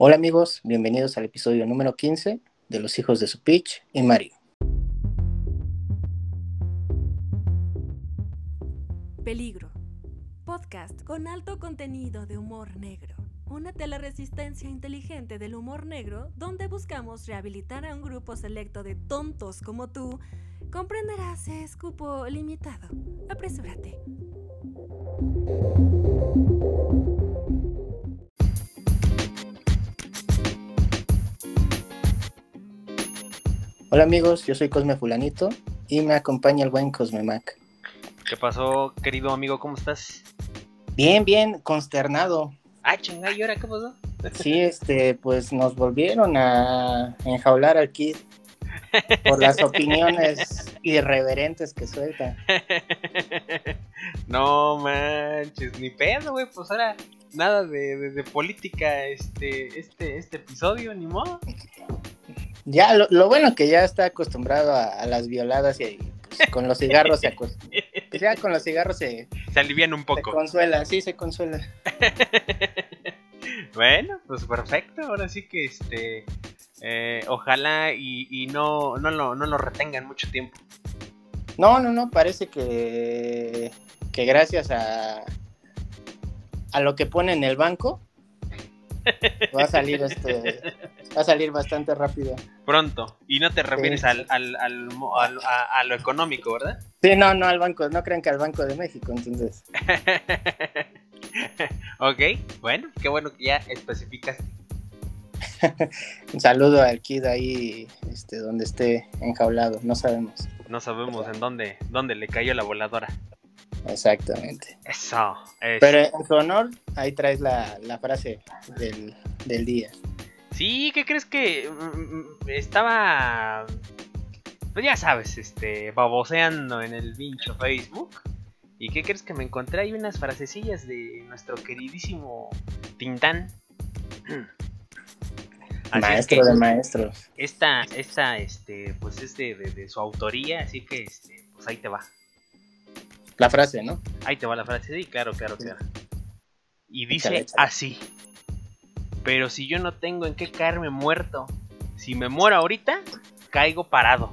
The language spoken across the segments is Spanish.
Hola amigos, bienvenidos al episodio número 15 de Los hijos de su pitch y Mario. Peligro. Podcast con alto contenido de humor negro. Únete a la resistencia inteligente del humor negro donde buscamos rehabilitar a un grupo selecto de tontos como tú. Comprenderás, es cupo limitado. Apresúrate. Hola amigos, yo soy Cosme Fulanito y me acompaña el buen Cosme Mac. ¿Qué pasó, querido amigo? ¿Cómo estás? Bien, bien, consternado. Ah, chingada, ¿y ahora qué pasó? Sí, este, pues nos volvieron a enjaular al Kid por las opiniones irreverentes que suelta. no manches, ni pedo, güey, pues ahora nada de, de, de, política este, este, este episodio, ni modo. Ya, lo, lo bueno que ya está acostumbrado a, a las violadas y pues, con los cigarros se acostumbra. Pues ya con los cigarros se, se alivian un poco. Se consuela, sí, se consuela. bueno, pues perfecto. Ahora sí que este. Eh, ojalá y, y no, no, lo, no lo retengan mucho tiempo. No, no, no, parece que, que gracias a, a lo que pone en el banco va a salir este va a salir bastante rápido. Pronto. Y no te refieres sí. al, al, al, al a, a, lo económico, ¿verdad? Sí, no, no al banco, no crean que al Banco de México, entonces. ok, bueno, qué bueno que ya especificaste. Un saludo al Kid ahí, este, donde esté enjaulado, no sabemos. No sabemos en dónde, dónde le cayó la voladora. Exactamente. Eso, eso. Pero en su honor, ahí traes la, la frase del, del, día. Sí, ¿qué crees que mm, estaba, pues ya sabes, este, baboseando en el pincho Facebook? ¿Y qué crees que me encontré ahí unas frasecillas de nuestro queridísimo Tintán? Así Maestro es que, de maestros. Esta, esta, este, pues es de, de, de su autoría, así que, este, pues ahí te va. La frase, ¿no? Ahí te va la frase, sí, claro, claro, claro. Y dice échale, échale. así. Pero si yo no tengo en qué caerme muerto, si me muero ahorita, caigo parado.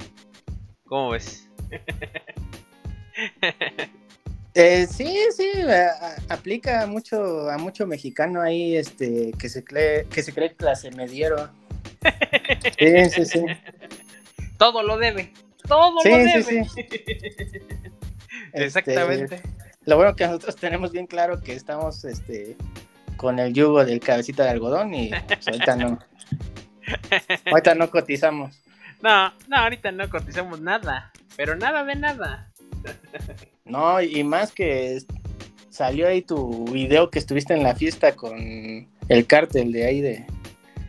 ¿Cómo ves? eh, sí, sí, a, aplica mucho a mucho mexicano ahí, este, que se cree, que se cree clase mediero. Sí, sí, sí. Todo lo debe. Todo sí, lo debe. Sí, sí. Exactamente. Este, lo bueno que nosotros tenemos bien claro que estamos este con el yugo del cabecita de algodón y pues, ahorita no. ahorita no cotizamos. No, no, ahorita no cotizamos nada, pero nada de nada. no, y más que salió ahí tu video que estuviste en la fiesta con el cártel de ahí de,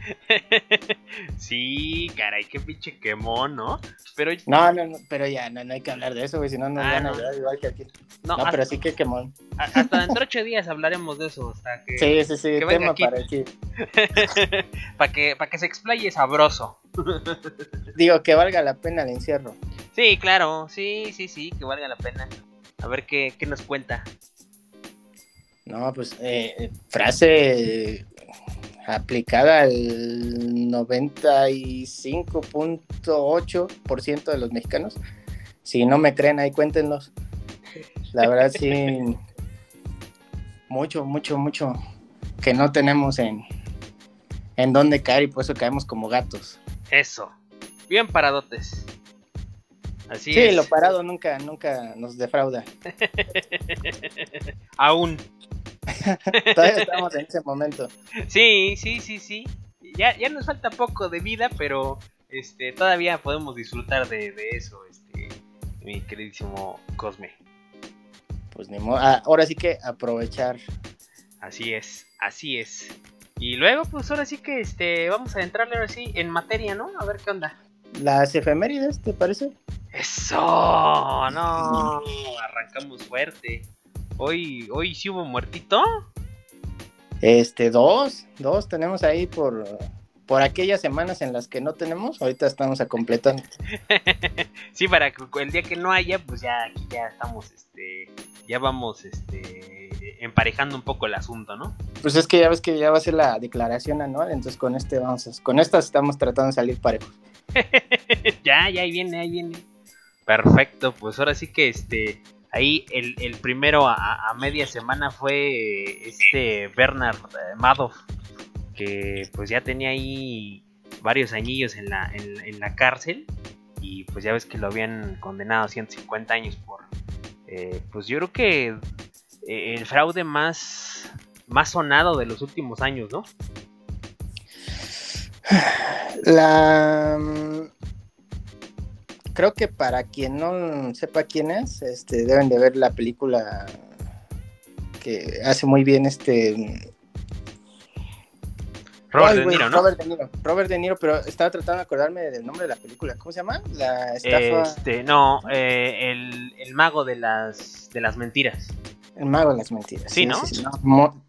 sí, caray, qué pinche quemón, ¿no? Pero no, no, no, pero ya no, no hay que hablar de eso, güey, si no nos ah, van a ayudar igual que aquí. No, no hasta, pero sí que quemón. Hasta dentro de ocho días hablaremos de eso, hasta que Sí, sí, sí, que tema para aquí. para que para que se explaye sabroso. Digo que valga la pena el encierro. Sí, claro, sí, sí, sí, que valga la pena. A ver qué, qué nos cuenta. No, pues eh, frase aplicada al 95.8% de los mexicanos. Si no me creen, ahí cuéntenlos. La verdad, sí, mucho, mucho, mucho que no tenemos en, en dónde caer y por eso caemos como gatos. Eso, bien paradotes. Así sí, es. lo parado nunca, nunca nos defrauda. Aún. Todavía estamos en ese momento. Sí, sí, sí, sí. Ya, ya nos falta poco de vida, pero este todavía podemos disfrutar de, de eso, este, mi queridísimo Cosme. Pues ni modo. Ah, ahora sí que aprovechar. Así es, así es. Y luego, pues ahora sí que este, vamos a entrarle ahora sí en materia, ¿no? A ver qué onda. Las efemérides, ¿te parece? Eso, no, arrancamos fuerte. Hoy, hoy sí hubo muertito. Este, dos, dos tenemos ahí por, por aquellas semanas en las que no tenemos, ahorita estamos a completando. sí, para que el día que no haya, pues ya aquí ya estamos, este, ya vamos, este, emparejando un poco el asunto, ¿no? Pues es que ya ves que ya va a ser la declaración anual, entonces con este vamos a, con estas estamos tratando de salir parejos. ya, ya ahí viene, ahí viene. Perfecto, pues ahora sí que este ahí el, primero a, media semana fue este Bernard eh, Madoff, que pues ya tenía ahí varios añillos en la, en, la cárcel y pues ya ves que lo habían condenado a 150 años por, eh, pues yo creo que eh, el fraude más, más sonado de los últimos años, ¿no? La creo que para quien no sepa quién es, este deben de ver la película que hace muy bien este Robert De Niro, ¿no? Robert De Niro, Robert De Niro, pero estaba tratando de acordarme del nombre de la película. ¿Cómo se llama? La estafa. Este, no, eh, el, el, mago de las de las mentiras. El mago de las mentiras. Sí, ¿no?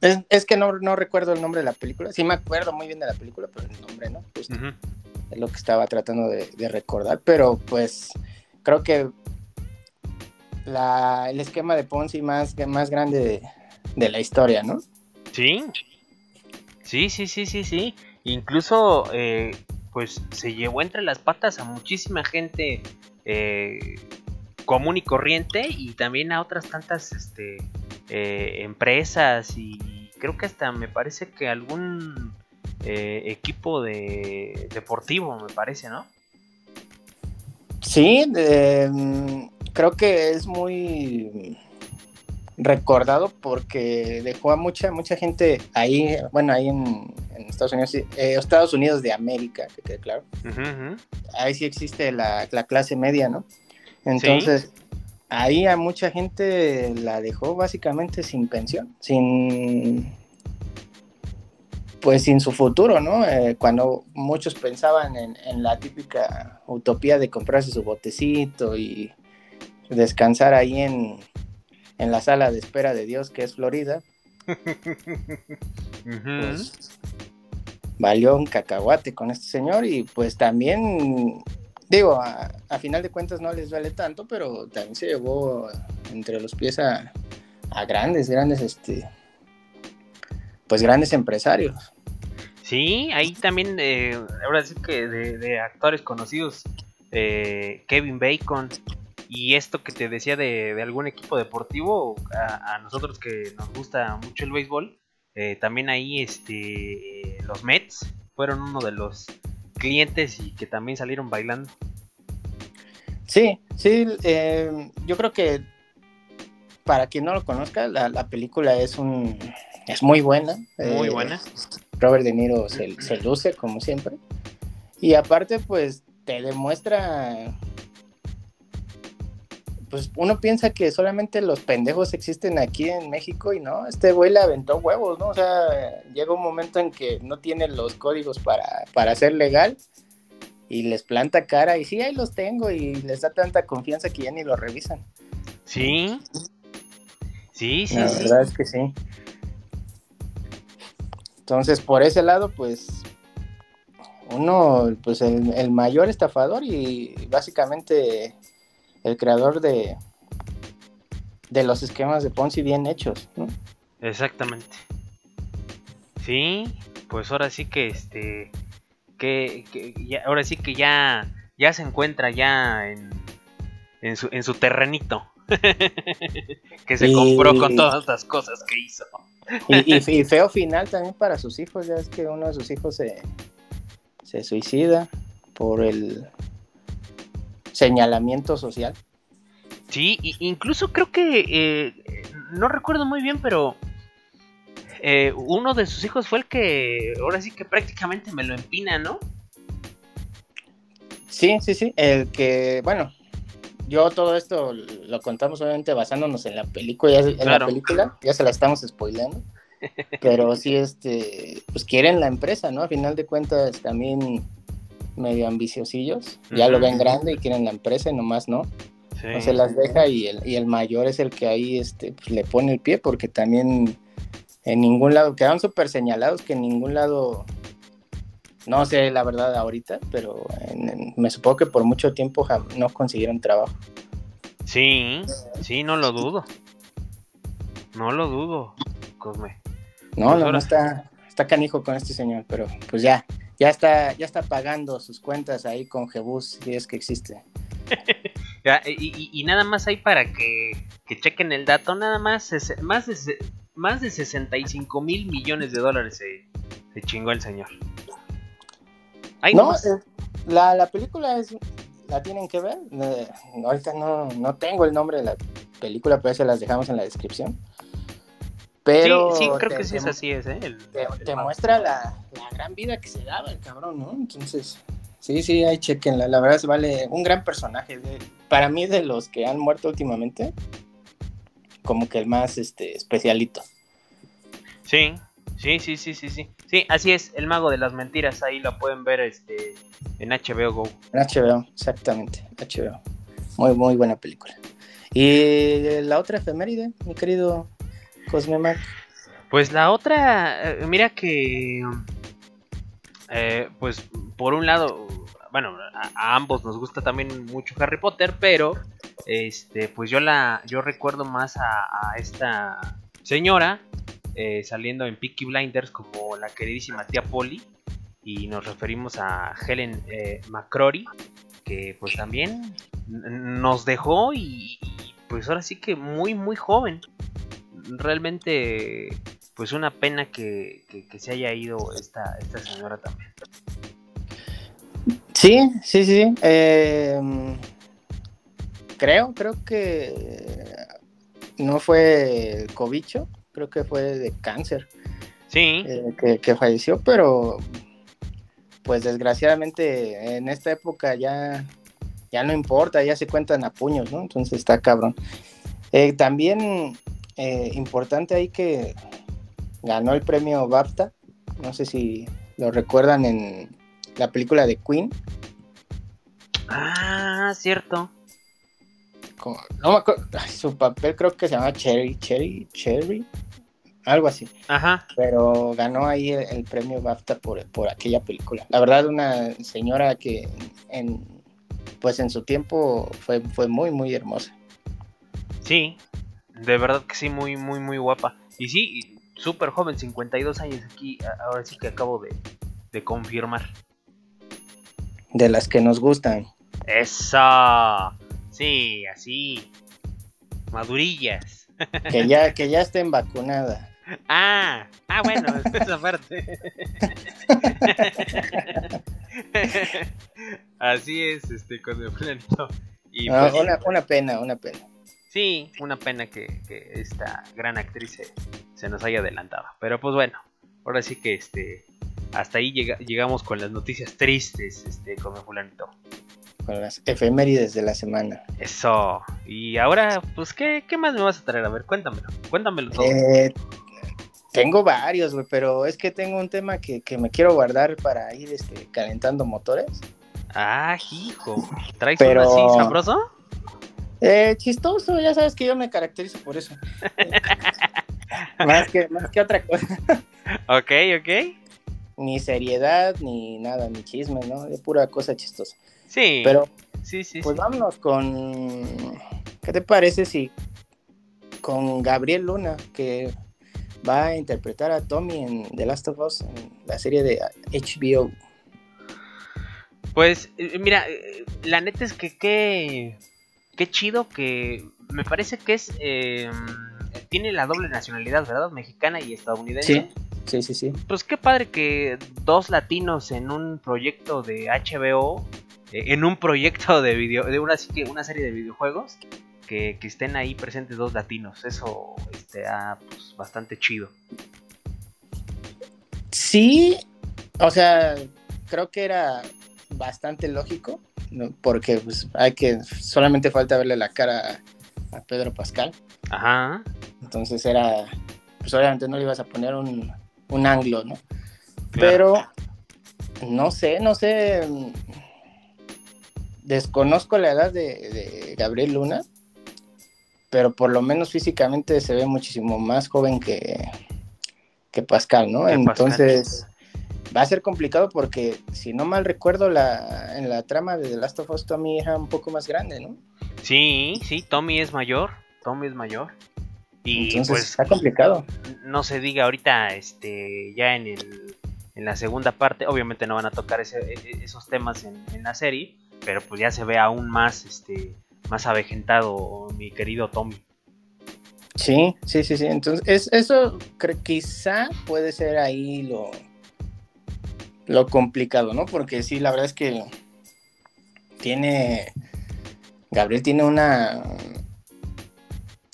es, es, que no, no, recuerdo el nombre de la película. Sí me acuerdo muy bien de la película, pero el nombre no. Es lo que estaba tratando de, recordar. Pero pues creo que el esquema de Ponzi más, más grande de, de la historia, ¿no? Sí, Sí, sí, sí, sí, sí. Incluso, eh, pues se llevó entre las patas a muchísima gente eh, común y corriente y también a otras tantas este, eh, empresas y creo que hasta me parece que algún equipo de deportivo, me parece, ¿no? Sí, creo que es muy recordado porque dejó a mucha mucha gente ahí, bueno, ahí en, Estados Unidos, eh, Estados Unidos de América, que quede claro. Ahí sí existe la, clase media, ¿no? Entonces, ahí a mucha gente la dejó básicamente sin pensión, sin pues sin su futuro, ¿no? Eh, cuando muchos pensaban en, en la típica utopía de comprarse su botecito y descansar ahí en, en la sala de espera de Dios, que es Florida, pues, valió un cacahuate con este señor y pues también, digo, a, final de cuentas no les vale tanto, pero también se llevó entre los pies a, grandes, grandes, este, pues grandes empresarios. Sí, ahí también, eh, ahora sí que de, actores conocidos, eh, Kevin Bacon, y esto que te decía de, algún equipo deportivo, a, nosotros que nos gusta mucho el béisbol, eh, también ahí este, los Mets fueron uno de los clientes y que también salieron bailando. Sí, sí, eh, yo creo que para quien no lo conozca, la, película es un es muy buena. Muy eh, buena. Robert De Niro se, se luce como siempre. Y aparte, pues te demuestra pues uno piensa que solamente los pendejos existen aquí en México y no, este güey le aventó huevos, ¿no? O sea, llega un momento en que no tiene los códigos para, para ser legal y les planta cara y sí, ahí los tengo y les da tanta confianza que ya ni lo revisan. Sí. Sí, sí. La verdad es que sí. Entonces, por ese lado, pues uno, pues el, el mayor estafador y básicamente el creador de, de los esquemas de Ponzi bien hechos, ¿no? Exactamente. Sí, pues ahora sí que este que, ahora sí que ya ya se encuentra ya en, en, su, en su terrenito que se compró con todas las cosas que hizo. y, feo final también para sus hijos, ya es que uno de sus hijos se, se suicida por el señalamiento social. Sí, incluso creo que, eh, no recuerdo muy bien, pero eh, uno de sus hijos fue el que ahora sí que prácticamente me lo empina, ¿no? Sí, sí, sí, el que, bueno, yo todo esto lo contamos obviamente basándonos en la película, en la película, ya se la estamos spoileando, pero sí, este, pues quieren la empresa, ¿no? A final de cuentas también medio ambiciosillos, ya lo ven grande y quieren la empresa y nomás no. No se las deja y el, y el mayor es el que ahí este, pues, le pone el pie porque también en ningún lado, quedaron súper señalados que en ningún lado, no sé la verdad ahorita, pero me supongo que por mucho tiempo no consiguieron trabajo. Sí, sí, no lo dudo. No lo dudo. Cosme. No, Pues no, no está, está canijo con este señor, pero pues ya, ya está, ya está pagando sus cuentas ahí con Jebus, si es que existe. Ya, y, y- y nada más hay para que, que chequen el dato, nada más, ses- más de, más de 65 mil millones de dólares se, se chingó el señor. No, eh, la, la película es, la tienen que ver. eh, ahorita no, no tengo el nombre de la película, pero se las dejamos en la descripción. Pero sí, sí, creo te- que sí es así, es, ¿eh? El- te, el te mago. muestra la, la gran vida que se daba el cabrón, ¿no? Entonces, sí, sí, ahí chequenla. La verdad, se vale un gran personaje. de- para mí, de los que han muerto últimamente, como que el más este, especialito. Sí, sí, sí, sí, sí, sí. Sí, así es, el mago de las mentiras, ahí lo pueden ver este en HBO Go. En HBO, exactamente, HBO. Muy, muy buena película. Y la otra efeméride, mi querido Cosme Mac. Pues la otra, eh, mira que, eh, pues por un lado, bueno, a, a ambos nos gusta también mucho Harry Potter, pero, este, pues yo la, yo recuerdo más a, a esta señora eh, saliendo en Peaky Blinders como la queridísima tía Polly y nos referimos a Helen eh, McCrory que pues también nos dejó y, pues ahora sí que muy muy joven realmente pues una pena que, que- se haya ido esta, esta señora también. Sí, sí, sí. eh, creo, creo que no fue cobicho, creo que fue de cáncer Sí, eh, que, que falleció, pero pues desgraciadamente en esta época ya, ya no importa, ya se cuentan a puños, ¿no? Entonces está cabrón. Eh, también eh, importante ahí que ganó el premio BAFTA, no sé si lo recuerdan en la película de Queen, ah, cierto. Como- no me acuerdo, ay, su papel creo que se llama Cherry, Cherry, Cherry, algo así. Ajá, pero ganó ahí el, el premio BAFTA por, por aquella película. La verdad, una señora que en, pues en su tiempo fue, fue muy, muy hermosa. sí, de verdad que sí, muy, muy, muy guapa. Y sí, súper joven, 52 años aquí, ahora sí que acabo de, de confirmar. De las que nos gustan. Eso, sí, así, madurillas. Que ya, que ya estén vacunadas. Ah, ah, bueno, esa parte. Así es, este, con el planito. Y Ah, pues, una, una pena, una pena. sí, una pena que, que esta gran actriz se, se nos haya adelantado. Pero pues bueno, ahora sí que este, hasta ahí llega- llegamos con las noticias tristes, este, con el fulanito. Con las efemérides de la semana. Eso. Y ahora, pues, ¿qué, qué más me vas a traer? A ver, cuéntamelo, cuéntamelo todo. Eh, tengo varios, güey, pero es que tengo un tema que, que me quiero guardar para ir este, calentando motores. Ah, hijo, ¿traes Pero- uno así sabroso? Eh, chistoso, ya sabes que yo me caracterizo por eso. más, que, más que otra cosa. Ok, ok. Ni seriedad, ni nada, ni chisme, ¿no? De pura cosa chistosa. Sí. Pero, sí, sí, pues sí. vámonos con. ¿Qué te parece si con Gabriel Luna, que va a interpretar a Tommy en The Last of Us, en la serie de HBO? Pues, eh, mira, eh, la neta es que qué, qué chido que me parece que es... eh, tiene la doble nacionalidad, ¿verdad? Mexicana y estadounidense. Sí. Sí, sí, sí. Pues qué padre que dos latinos en un proyecto de HBO, en un proyecto de video, de una, así que una serie de videojuegos, que, que estén ahí presentes dos latinos. Eso está pues, bastante chido. Sí, o sea, creo que era bastante lógico, ¿no? porque pues, hay que solamente falta verle la cara a, a Pedro Pascal, Ajá. entonces era, pues obviamente no le ibas a poner un, un ángulo, ¿no? Claro. Pero no sé, no sé, desconozco la edad de, de Gabriel Luna, pero por lo menos físicamente se ve muchísimo más joven que, que Pascal, ¿no? Que Pascal. Entonces va a ser complicado porque si no mal recuerdo la, en la trama de The Last of Us Tommy era un poco más grande, ¿no? Sí, sí, Tommy es mayor. Tommy es mayor. Y Entonces pues está complicado. no se diga ahorita, este, ya en el en la segunda parte, obviamente no van a tocar ese- e- esos temas en, en la serie, pero pues ya se ve aún más, este, más avejentado mi querido Tommy. Sí, sí, sí, sí. Entonces, es, eso cre- quizá puede ser ahí lo, lo complicado, ¿no? Porque sí, la verdad es que tiene. Gabriel tiene una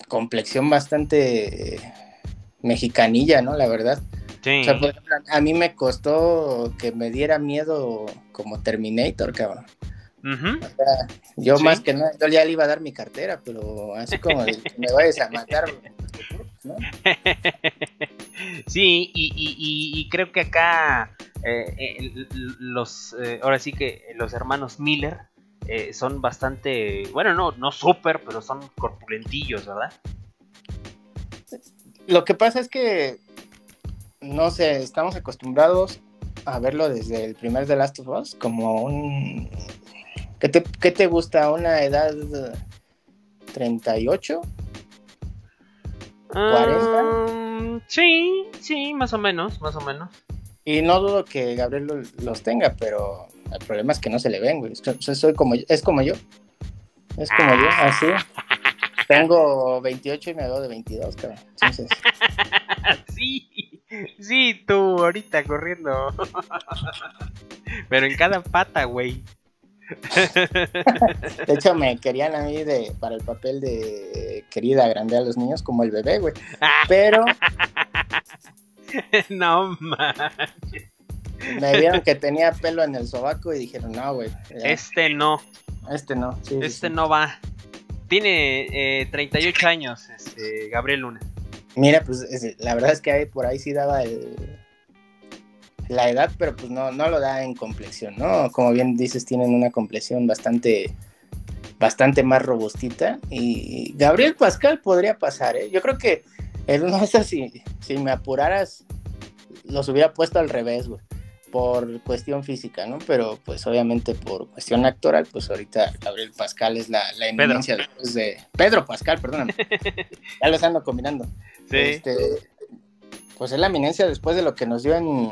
complexión bastante mexicanilla, ¿no? La verdad. Sí. O sea, por ejemplo, a mí me costó que me diera miedo como Terminator, cabrón. Ujú. O sea, yo Sí. más que nada, yo ya le iba a dar mi cartera, pero así como de me vayas a matar, ¿no? sí, y, y- y- y creo que acá eh, eh, los, eh, ahora sí que los hermanos Miller son bastante, bueno, no, no súper, pero son corpulentillos, ¿verdad? Lo que pasa es que, no sé, estamos acostumbrados a verlo desde el primer The Last of Us como un... ¿Qué te, qué te gusta? ¿Una edad 38? Ah, sí, sí, más o menos, más o menos. Y no dudo que Gabriel lo- los tenga, pero el problema es que no se le ven, güey. Soy- soy como, es como yo. Es como yo, así. Tengo 28 y me veo de 22, cabrón. Entonces, sí, sí, tú ahorita corriendo. Pero en cada pata, güey. de hecho, me querían a mí de, para el papel de querida grande a los niños como el bebé, güey. Pero no man. me vieron que tenía pelo en el sobaco y dijeron, no, güey. Este no, este no. sí, este sí. no va. Tiene eh, 38 años, este, Gabriel Luna. Mira, pues es- la verdad es que ahí, por ahí sí daba el, la edad, pero pues no, no lo da en complexión, ¿no? Como bien dices, tienen una complexión bastante, bastante más robustita. Y Gabriel Pascal podría pasar, ¿eh? Yo creo que en una de si, si me apuraras, los hubiera puesto al revés, güey. Por cuestión física, ¿no? Pero pues obviamente por cuestión actoral, pues ahorita Gabriel Pascal es la, la eminencia después de... Pedro Pascal, perdóname. ya los ando combinando. Este, pues es la eminencia después de lo que nos dio en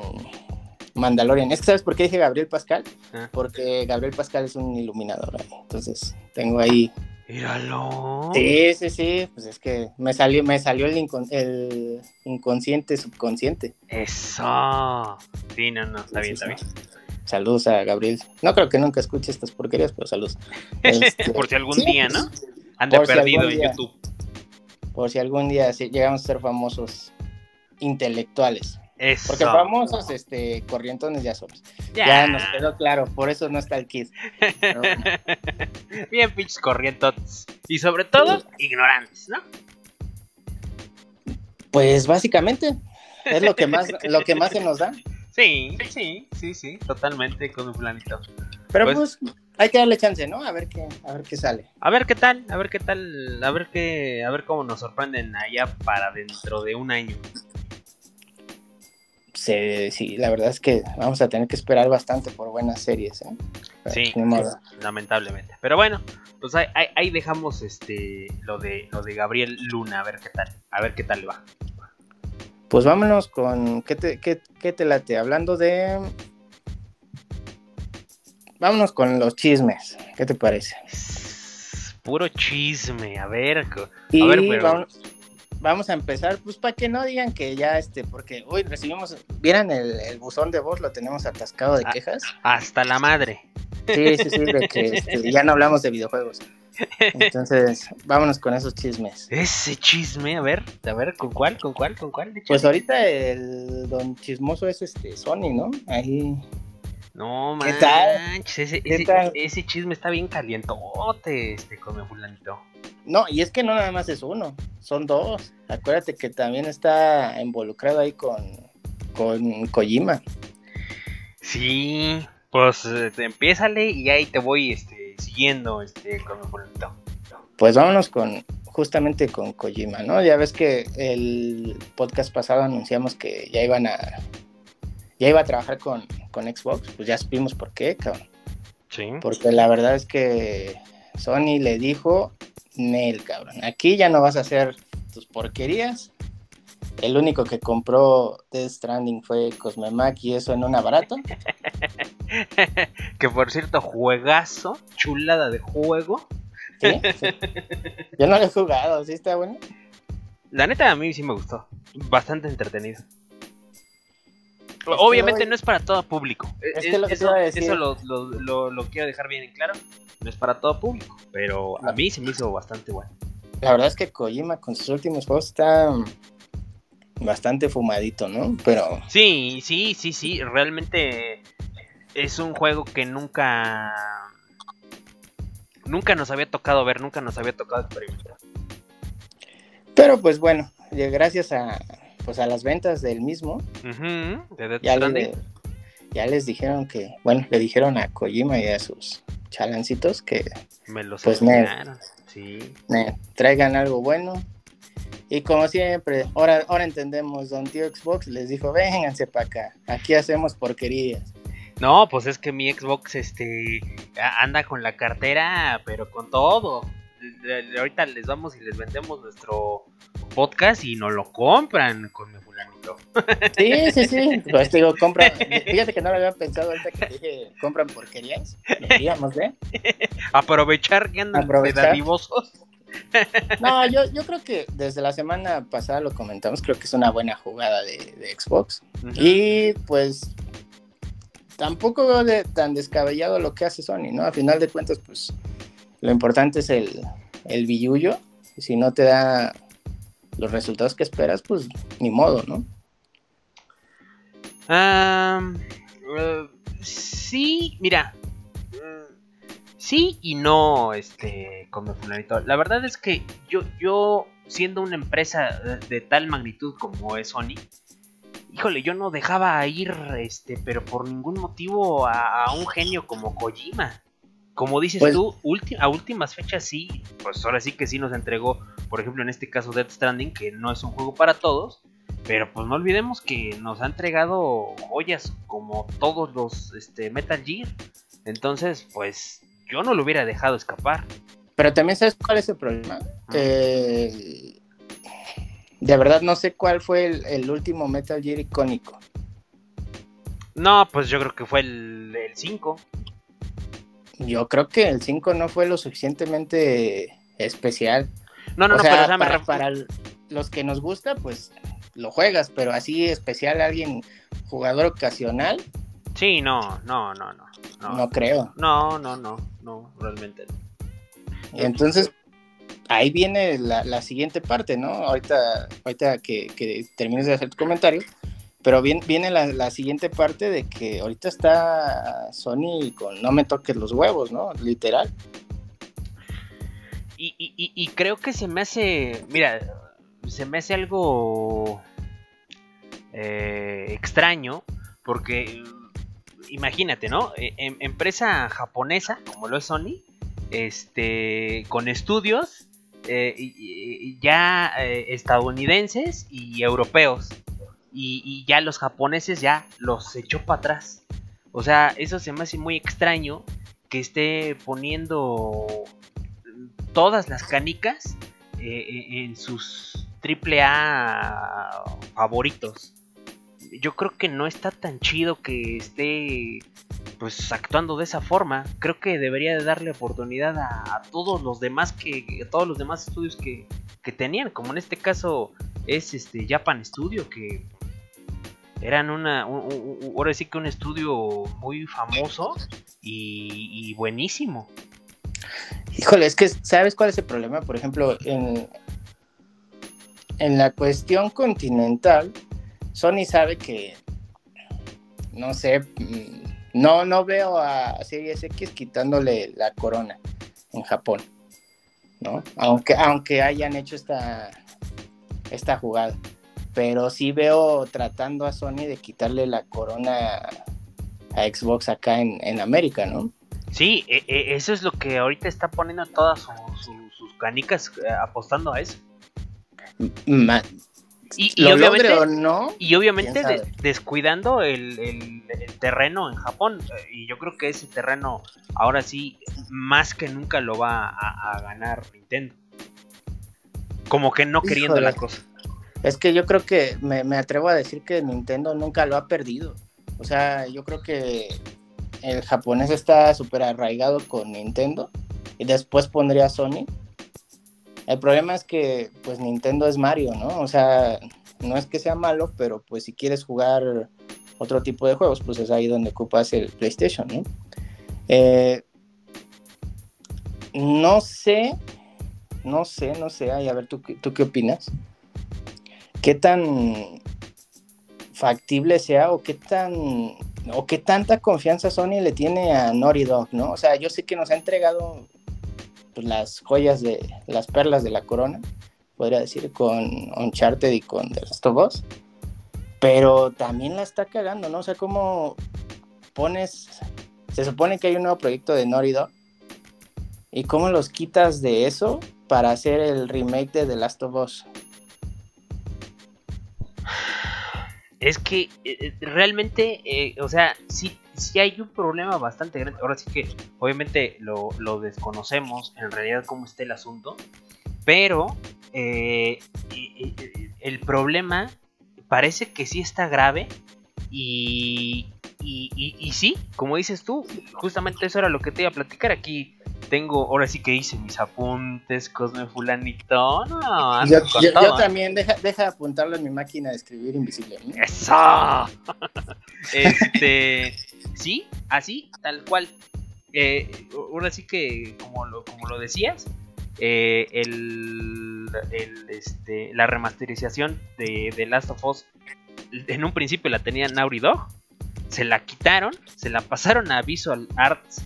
Mandalorian. Es que sabes por qué dije Gabriel Pascal? Ah. Porque Gabriel Pascal es un iluminador. ahí. Entonces, tengo ahí. Míralo. Sí, sí, sí. Pues es que me salió, me salió el, incon- el inconsciente subconsciente. Eso. Sí, no, no, está bien, está bien. Saludos a Gabriel. No creo que nunca escuche estas porquerías, pero saludos. Este, Por si algún sí, día, ¿no? Ande Por si perdido en día. YouTube. Por si algún día llegamos a ser famosos intelectuales. Eso. Porque famosos, este, corrientones ya somos. Ya. Ya nos quedó claro, por eso no está el. Pero bueno, Bien, pinches corrientos. Y sobre todo, ignorantes, ¿no? pues básicamente es lo que más, lo que más se nos da. Sí, sí, sí, sí, totalmente con un planito. Pero Pues- pues, hay que darle chance, ¿no? A ver qué, a ver qué sale. A ver qué tal, a ver qué tal, a ver qué, a ver cómo nos sorprenden allá para dentro de un año. Sí, sí, la verdad es que vamos a tener que esperar bastante por buenas series, ¿eh? Sí, pues, lamentablemente. Pero bueno, pues ahí, ahí- ahí dejamos este lo de lo de Gabriel Luna, a ver qué tal, a ver qué tal le va. Pues vámonos con. ¿Qué te, qué, qué te late? Hablando de. Vámonos con los chismes. ¿Qué te parece? Puro chisme, a ver. co- Y A ver, pero- vamos a empezar, pues para que no digan que ya este, porque hoy recibimos, vieran el, el buzón de voz, lo tenemos atascado de Ah. quejas. Hasta la madre. Sí, sí, sí, de que este, ya no hablamos de videojuegos. Entonces, vámonos con esos chismes. Ese chisme, a ver, a ver, ¿con cuál? ¿Con cuál? ¿Con cuál? Pues ahorita el don chismoso es este Sony, ¿no? Ahí. No ¿Qué manches, tal? ese, ¿Qué ese, tal? ese chisme está bien calientote, este, come fulanito. No, y es que no nada más es uno, son dos. Acuérdate que también está involucrado ahí con, con Kojima. Sí, pues eh, empiézale y ahí te voy este, siguiendo, este, come fulanito. Pues vámonos con justamente con Kojima, ¿no? Ya ves que el podcast pasado anunciamos que ya iban a ya iba a trabajar con, con Xbox, pues ya supimos por qué, cabrón. Sí. Porque la verdad es que Sony le dijo, Nel, cabrón, aquí ya no vas a hacer, tus porquerías. El único que compró Death Stranding fue Cosmemac y eso en un barato. que por cierto, juegazo, chulada de juego. ¿Sí? Yo no lo he jugado, ¿sí está bueno? La neta a mí sí me gustó. Bastante entretenido. Obviamente no es para todo público. Es que lo que eso, eso lo, lo, lo, quiero dejar bien en claro. No es para todo público, pero a mí se me hizo bastante bueno. La verdad es que Kojima con sus últimos juegos está bastante fumadito, ¿no? Pero... Sí, sí, sí, sí. Realmente es un juego que nunca... Nunca nos había tocado ver, nunca nos había tocado experimentar. Pero pues bueno, gracias a, pues a las ventas del mismo, ya, ya, les dijeron que, bueno, le dijeron a Kojima y a sus chalancitos que me los pues sí. traigan algo bueno. Y como siempre, ahora, ahora entendemos, Don Tío Xbox les dijo, vénganse para acá, aquí hacemos porquerías. No, pues es que mi Xbox este anda con la cartera, pero con todo. Ahorita les vamos y les vendemos nuestro podcast y no lo compran con mi fulanito. Sí, sí, sí. Pues digo, compran. Fíjate que no lo había pensado ahorita que dije, compran porquerías. Digamos, ¿eh? Aprovechar que andan. No, yo, yo creo que desde la semana pasada lo comentamos, creo que es una buena jugada de, Xbox. Y pues tampoco veo de, tan descabellado lo que hace Sony, ¿no? A final de cuentas, pues lo importante es el, el billullo. Si no te da los resultados que esperas, pues ni modo, ¿no? Uh, sí, mira. Mm, sí y no, este, como fulanito. La verdad es que yo, yo, siendo una empresa de, tal magnitud como es Sony, híjole, yo no dejaba ir, este, pero por ningún motivo a un genio como Kojima como dices pues tú, a últimas fechas sí, pues ahora sí que sí nos entregó, por ejemplo en este caso Death Stranding, que no es un juego para todos, pero pues no olvidemos que nos ha entregado joyas como todos los este, Metal Gear. Entonces, pues yo no lo hubiera dejado escapar. Pero también sabes cuál es el problema. Eh, de verdad no sé cuál fue el, último Metal Gear icónico. No, pues yo creo que fue el 5 yo creo que el 5 no fue lo suficientemente especial. No, no, no, pero para, para, los que nos gusta, pues lo juegas, pero así especial alguien jugador ocasional. Sí, no, no, no, no. No, creo. No, no, no, no, realmente no. Y entonces, ahí viene la, siguiente parte, ¿no? Ahorita, ahorita que, que termines de hacer tu comentario, pero viene, la, siguiente parte de que ahorita está Sony con no me toques los huevos, ¿no? Literal. Y, creo que se me hace, mira, se me hace algo eh, extraño, porque imagínate, ¿no? E, em, empresa japonesa, como lo es Sony, este, con estudios eh, ya eh, estadounidenses y europeos y, ya los japoneses ya los echó para atrás. O sea, eso se me hace muy extraño que esté poniendo todas las canicas eh, eh, en sus triple A favoritos. Yo creo que no está tan chido que esté pues actuando de esa forma. Creo que debería de darle oportunidad a, todos los demás que a todos los demás estudios que, que tenían, como en este caso es este Japan Studio que eran una, ahora sí que un estudio muy famoso y, buenísimo. Híjole, es que ¿sabes cuál es el problema? Por ejemplo, en, en la cuestión continental, Sony sabe que, no sé, mm, no, no veo a Series X quitándole la corona en Japón, ¿no? Aunque, aunque hayan hecho esta, esta jugada pero sí veo tratando a Sony de quitarle la corona a Xbox acá en, América, ¿no? Sí, e, e, eso es lo que ahorita está poniendo todas sus canicas eh, apostando a eso. y, obviamente, no? y obviamente descuidando el, terreno en Japón. Y yo creo que ese terreno ahora sí, más que nunca lo va a ganar Nintendo. como que no queriendo la cosa. Es que yo creo que me, me atrevo a decir que Nintendo nunca lo ha perdido. O sea, yo creo que el japonés está súper arraigado con Nintendo y después pondría Sony. El problema es que pues Nintendo es Mario, ¿no? O sea, no es que sea malo, pero pues si quieres jugar otro tipo de juegos, pues es ahí donde ocupas el PlayStation, ¿no? Eh, no sé, no sé, no sé, ay, a ver, ¿tú, ¿tú qué opinas? ¿Qué tan factible sea o qué tan o qué tanta confianza Sony le tiene a Naughty Dog, ¿no? O sea, yo sé que nos ha entregado pues, las joyas de las perlas de la corona, podría decir, con Uncharted y con The Last of Us, pero también la está cagando, ¿no? O sea, cómo pones, se supone que hay un nuevo proyecto de Naughty Dog y cómo los quitas de eso para hacer el remake de The Last of Us. Es que eh, eh, realmente, eh, o sea, sí, sí hay un problema bastante grande. Ahora sí que, obviamente, lo, lo desconocemos en realidad cómo está el asunto. Pero el problema parece que sí está grave. Y, y, y- y sí, como dices tú, justamente eso era lo que te iba a platicar. Aquí tengo, ahora sí que hice mis apuntes, Cosme Fulanito. No, Yo, también, deja, deja de apuntarlo en mi máquina de escribir invisible. ¿no? ¡Eso! este. Sí, así, tal cual. Eh, ahora sí que, como lo, como lo decías, eh, el, el, este, la remasterización de, de Last of Us, en un principio la tenía Naughty Dog, se la quitaron, se la pasaron a Visual Arts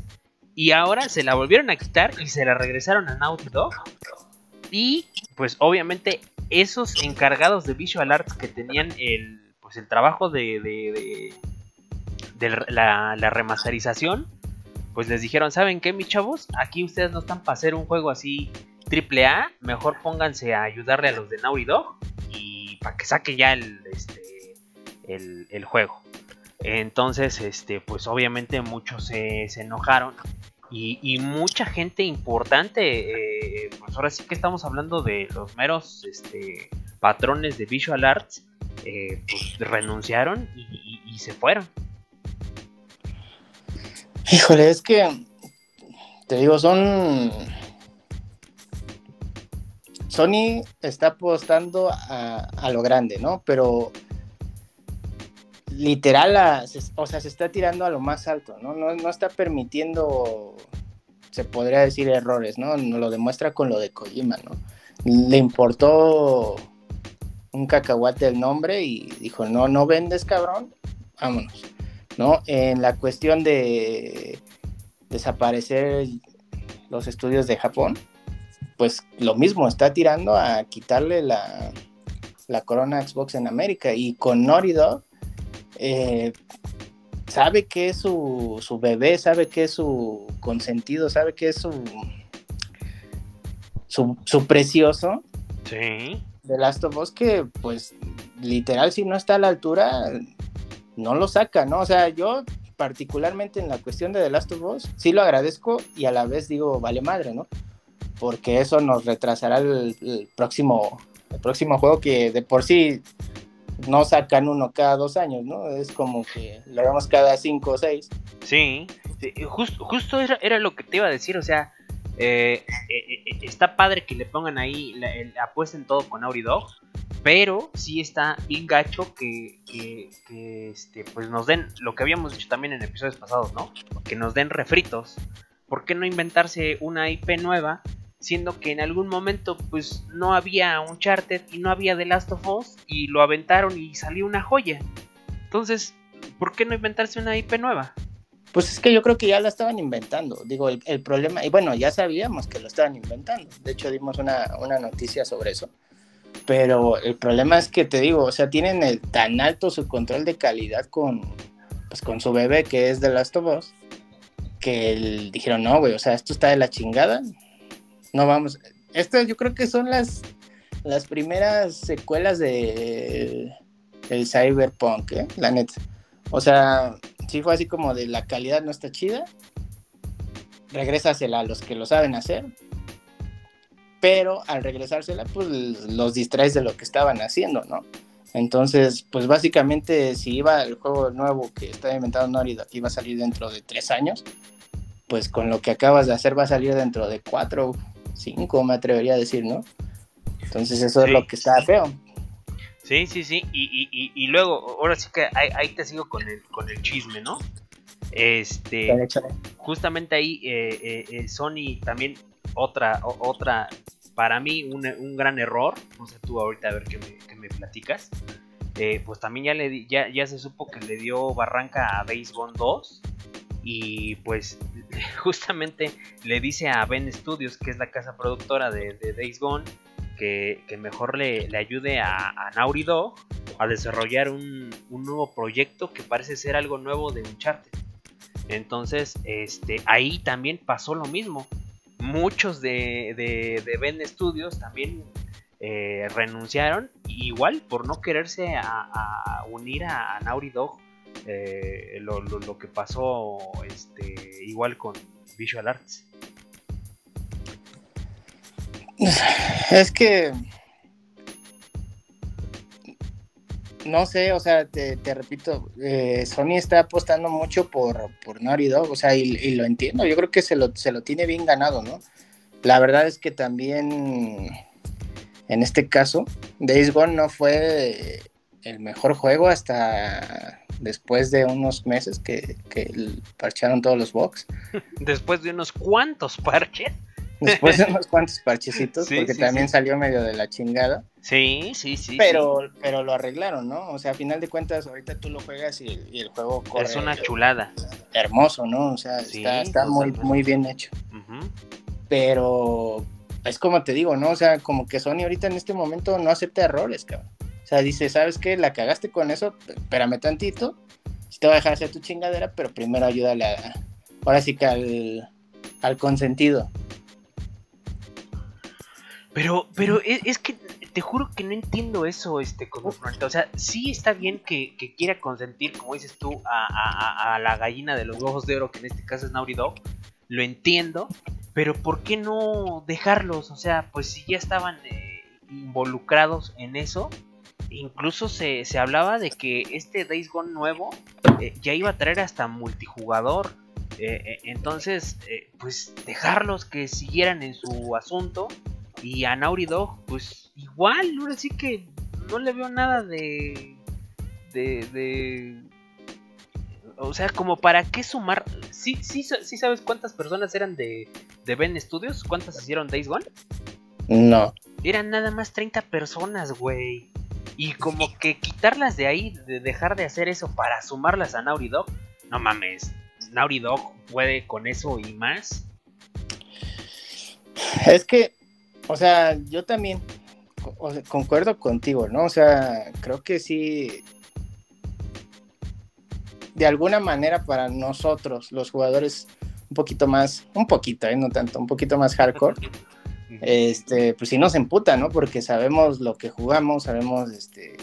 y ahora se la volvieron a quitar y se la regresaron a Naughty Dog. Y pues obviamente esos encargados de Visual Arts que tenían el, pues, el trabajo de, de, de- de la, remasterización, pues les dijeron, ¿saben qué, mis chavos? Aquí ustedes no están para hacer un juego así triple A, mejor pónganse a ayudarle a los de Naughty Dog y para que saque ya el, este, el, el juego. Entonces, este, pues obviamente muchos se, se enojaron y, mucha gente importante, eh, pues ahora sí que estamos hablando de los meros este, patrones de Visual Arts, eh, pues renunciaron y, se fueron. Híjole, es que te digo, son. Sony está apostando a lo grande, ¿no? Pero literal, o sea, se está tirando a lo más alto, ¿no? No, no está permitiendo, se podría decir, errores, ¿no? Lo demuestra con lo de Kojima, ¿no? Le importó un cacahuate el nombre y dijo, no, no vendes, cabrón, vámonos. ¿no? En la cuestión de desaparecer los estudios de Japón, pues lo mismo, está tirando a quitarle la, la corona Xbox en América y con Naughty Dog, eh, sabe que es su, su bebé, sabe que es su consentido, sabe que es su, su, su precioso Sí. de Last of Us que pues literal si no está a la altura no lo saca, ¿no? O sea, yo particularmente en la cuestión de The Last of Us sí lo agradezco y a la vez digo vale madre, ¿no? Porque eso nos retrasará el, el próximo el próximo juego que de por sí no sacan uno cada dos años, ¿no? Es como que lo hagamos cada cinco o seis. Sí, sí, jus- justo era, era lo que te iba a decir, o sea, eh, eh, eh, está padre que le pongan ahí, la, el- apuesten todo con Naughty Dog, pero sí está bien gacho que, que, que, este, pues nos den lo que habíamos dicho también en episodios pasados, ¿no? Que nos den refritos. ¿Por qué no inventarse una IP nueva? Siendo que en algún momento pues no había Uncharted y no había The Last of Us y lo aventaron y salió una joya. Entonces, ¿por qué no inventarse una IP nueva? Pues es que yo creo que ya la estaban inventando. Digo, el, el problema, y bueno, ya sabíamos que lo estaban inventando. De hecho, dimos una, una noticia sobre eso. Pero el problema es que te digo, o sea, tienen el, tan alto su control de calidad con, pues, con su bebé que es de Last of Us, que el- dijeron, no, güey, o sea, esto está de la chingada. No vamos. Estas yo creo que son las, las primeras secuelas de el Cyberpunk, ¿eh? La neta. O sea, sí fue así como de la calidad no está chida. Regrésasela a los que lo saben hacer. pero al regresársela, pues los distraes de lo que estaban haciendo, ¿no? Entonces, pues básicamente si iba el juego nuevo que está inventado Dog iba a salir dentro de tres años, pues con lo que acabas de hacer va a salir dentro de cuatro, cinco, me atrevería a decir, ¿no? Entonces eso es lo que está feo. Sí, sí, sí. Y, y, y, luego, ahora sí que ahí, te sigo con el, con el chisme, ¿no? Este, justamente ahí eh, eh, eh, Sony también otra, otra, para mí un, un, gran error. No sé tú ahorita a ver qué me, qué me platicas. pues también ya, le, ya, ya se supo que le dio barranca a Gone 2 y pues justamente le dice a Ben Studios, que es la casa productora de, Days Gone, que, mejor le, ayude a, a, Dog a desarrollar un, nuevo proyecto que parece ser algo nuevo de Uncharted. Entonces, este, ahí también pasó lo mismo. Muchos de, de, Ben Studios también eh, renunciaron, igual por no quererse a, unir a, a Dog eh, lo, lo, que pasó este, igual con Visual Arts. Es que no sé, o sea, te, repito, eh, Sony está apostando mucho por, por Naughty Dog, o sea, y, lo entiendo, yo creo que se lo, se lo tiene bien ganado, ¿no? La verdad es que también, en este caso, Days Gone no fue el mejor juego hasta después de unos meses que, parcharon todos los bugs. Después de unos cuantos parches. Después de unos cuantos parchecitos, porque también salió medio de la chingada. Sí, sí, sí. Pero, pero lo arreglaron, ¿no? O sea, a final de cuentas, ahorita tú lo juegas y, el juego corre. Es una chulada. Hermoso, ¿no? O sea, está, muy, muy bien hecho. Pero es como te digo, ¿no? O sea, como que Sony ahorita en este momento no acepta errores, cabrón. O sea, dice, ¿sabes qué? La cagaste con eso, espérame tantito. Si te voy a dejar hacer tu chingadera, pero primero ayúdale a, ahora sí que al, consentido. Pero, pero es, que te juro que no entiendo eso, este, como O sea, sí está bien que, quiera consentir, como dices tú, a, la gallina de los ojos de oro, que en este caso es Naughty Dog. Lo entiendo, pero ¿por qué no dejarlos? O sea, pues si ya estaban eh, involucrados en eso, incluso se, hablaba de que este Days Gone nuevo eh, ya iba a traer hasta multijugador. Eh, eh, entonces, pues dejarlos que siguieran en su asunto. Y a Naughty Dog, pues igual, ahora sí que no le veo nada de. de. de o sea, como para qué sumar. ¿Sí, sí, sí sabes cuántas personas eran de, de Ben Studios? ¿Cuántas hicieron Days Gone? No. Eran nada más 30 personas, güey. Y como que quitarlas de ahí, de dejar de hacer eso para sumarlas a Naughty Dog, no mames, Naughty Dog puede con eso y más. Es que, o sea, yo también concuerdo contigo, ¿no? O sea, creo que sí, de alguna manera para nosotros, los jugadores un poquito más, un poquito, ¿eh? no tanto, un poquito más hardcore, este, pues sí nos emputa, ¿no? Porque sabemos lo que jugamos, sabemos, este,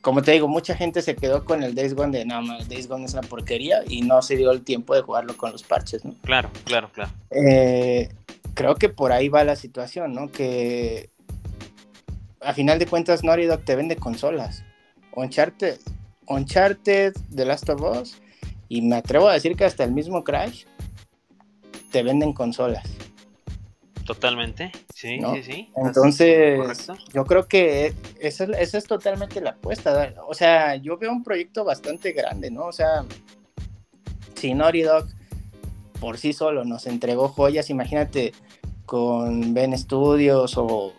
como te digo, mucha gente se quedó con el Days Gone de, no, no, Days Gone es una porquería y no se dio el tiempo de jugarlo con los parches, ¿no? Claro, claro, claro. Eh, creo que por ahí va la situación, ¿no? Que a final de cuentas Naughty Dog te vende consolas. Uncharted, Uncharted, The Last of Us y me atrevo a decir que hasta el mismo Crash te venden consolas. Totalmente, sí, sí, sí. Entonces, yo creo que esa, es totalmente la apuesta. O sea, yo veo un proyecto bastante grande, ¿no? O sea, si Naughty Dog por sí solo nos entregó joyas, imagínate con Ben Studios o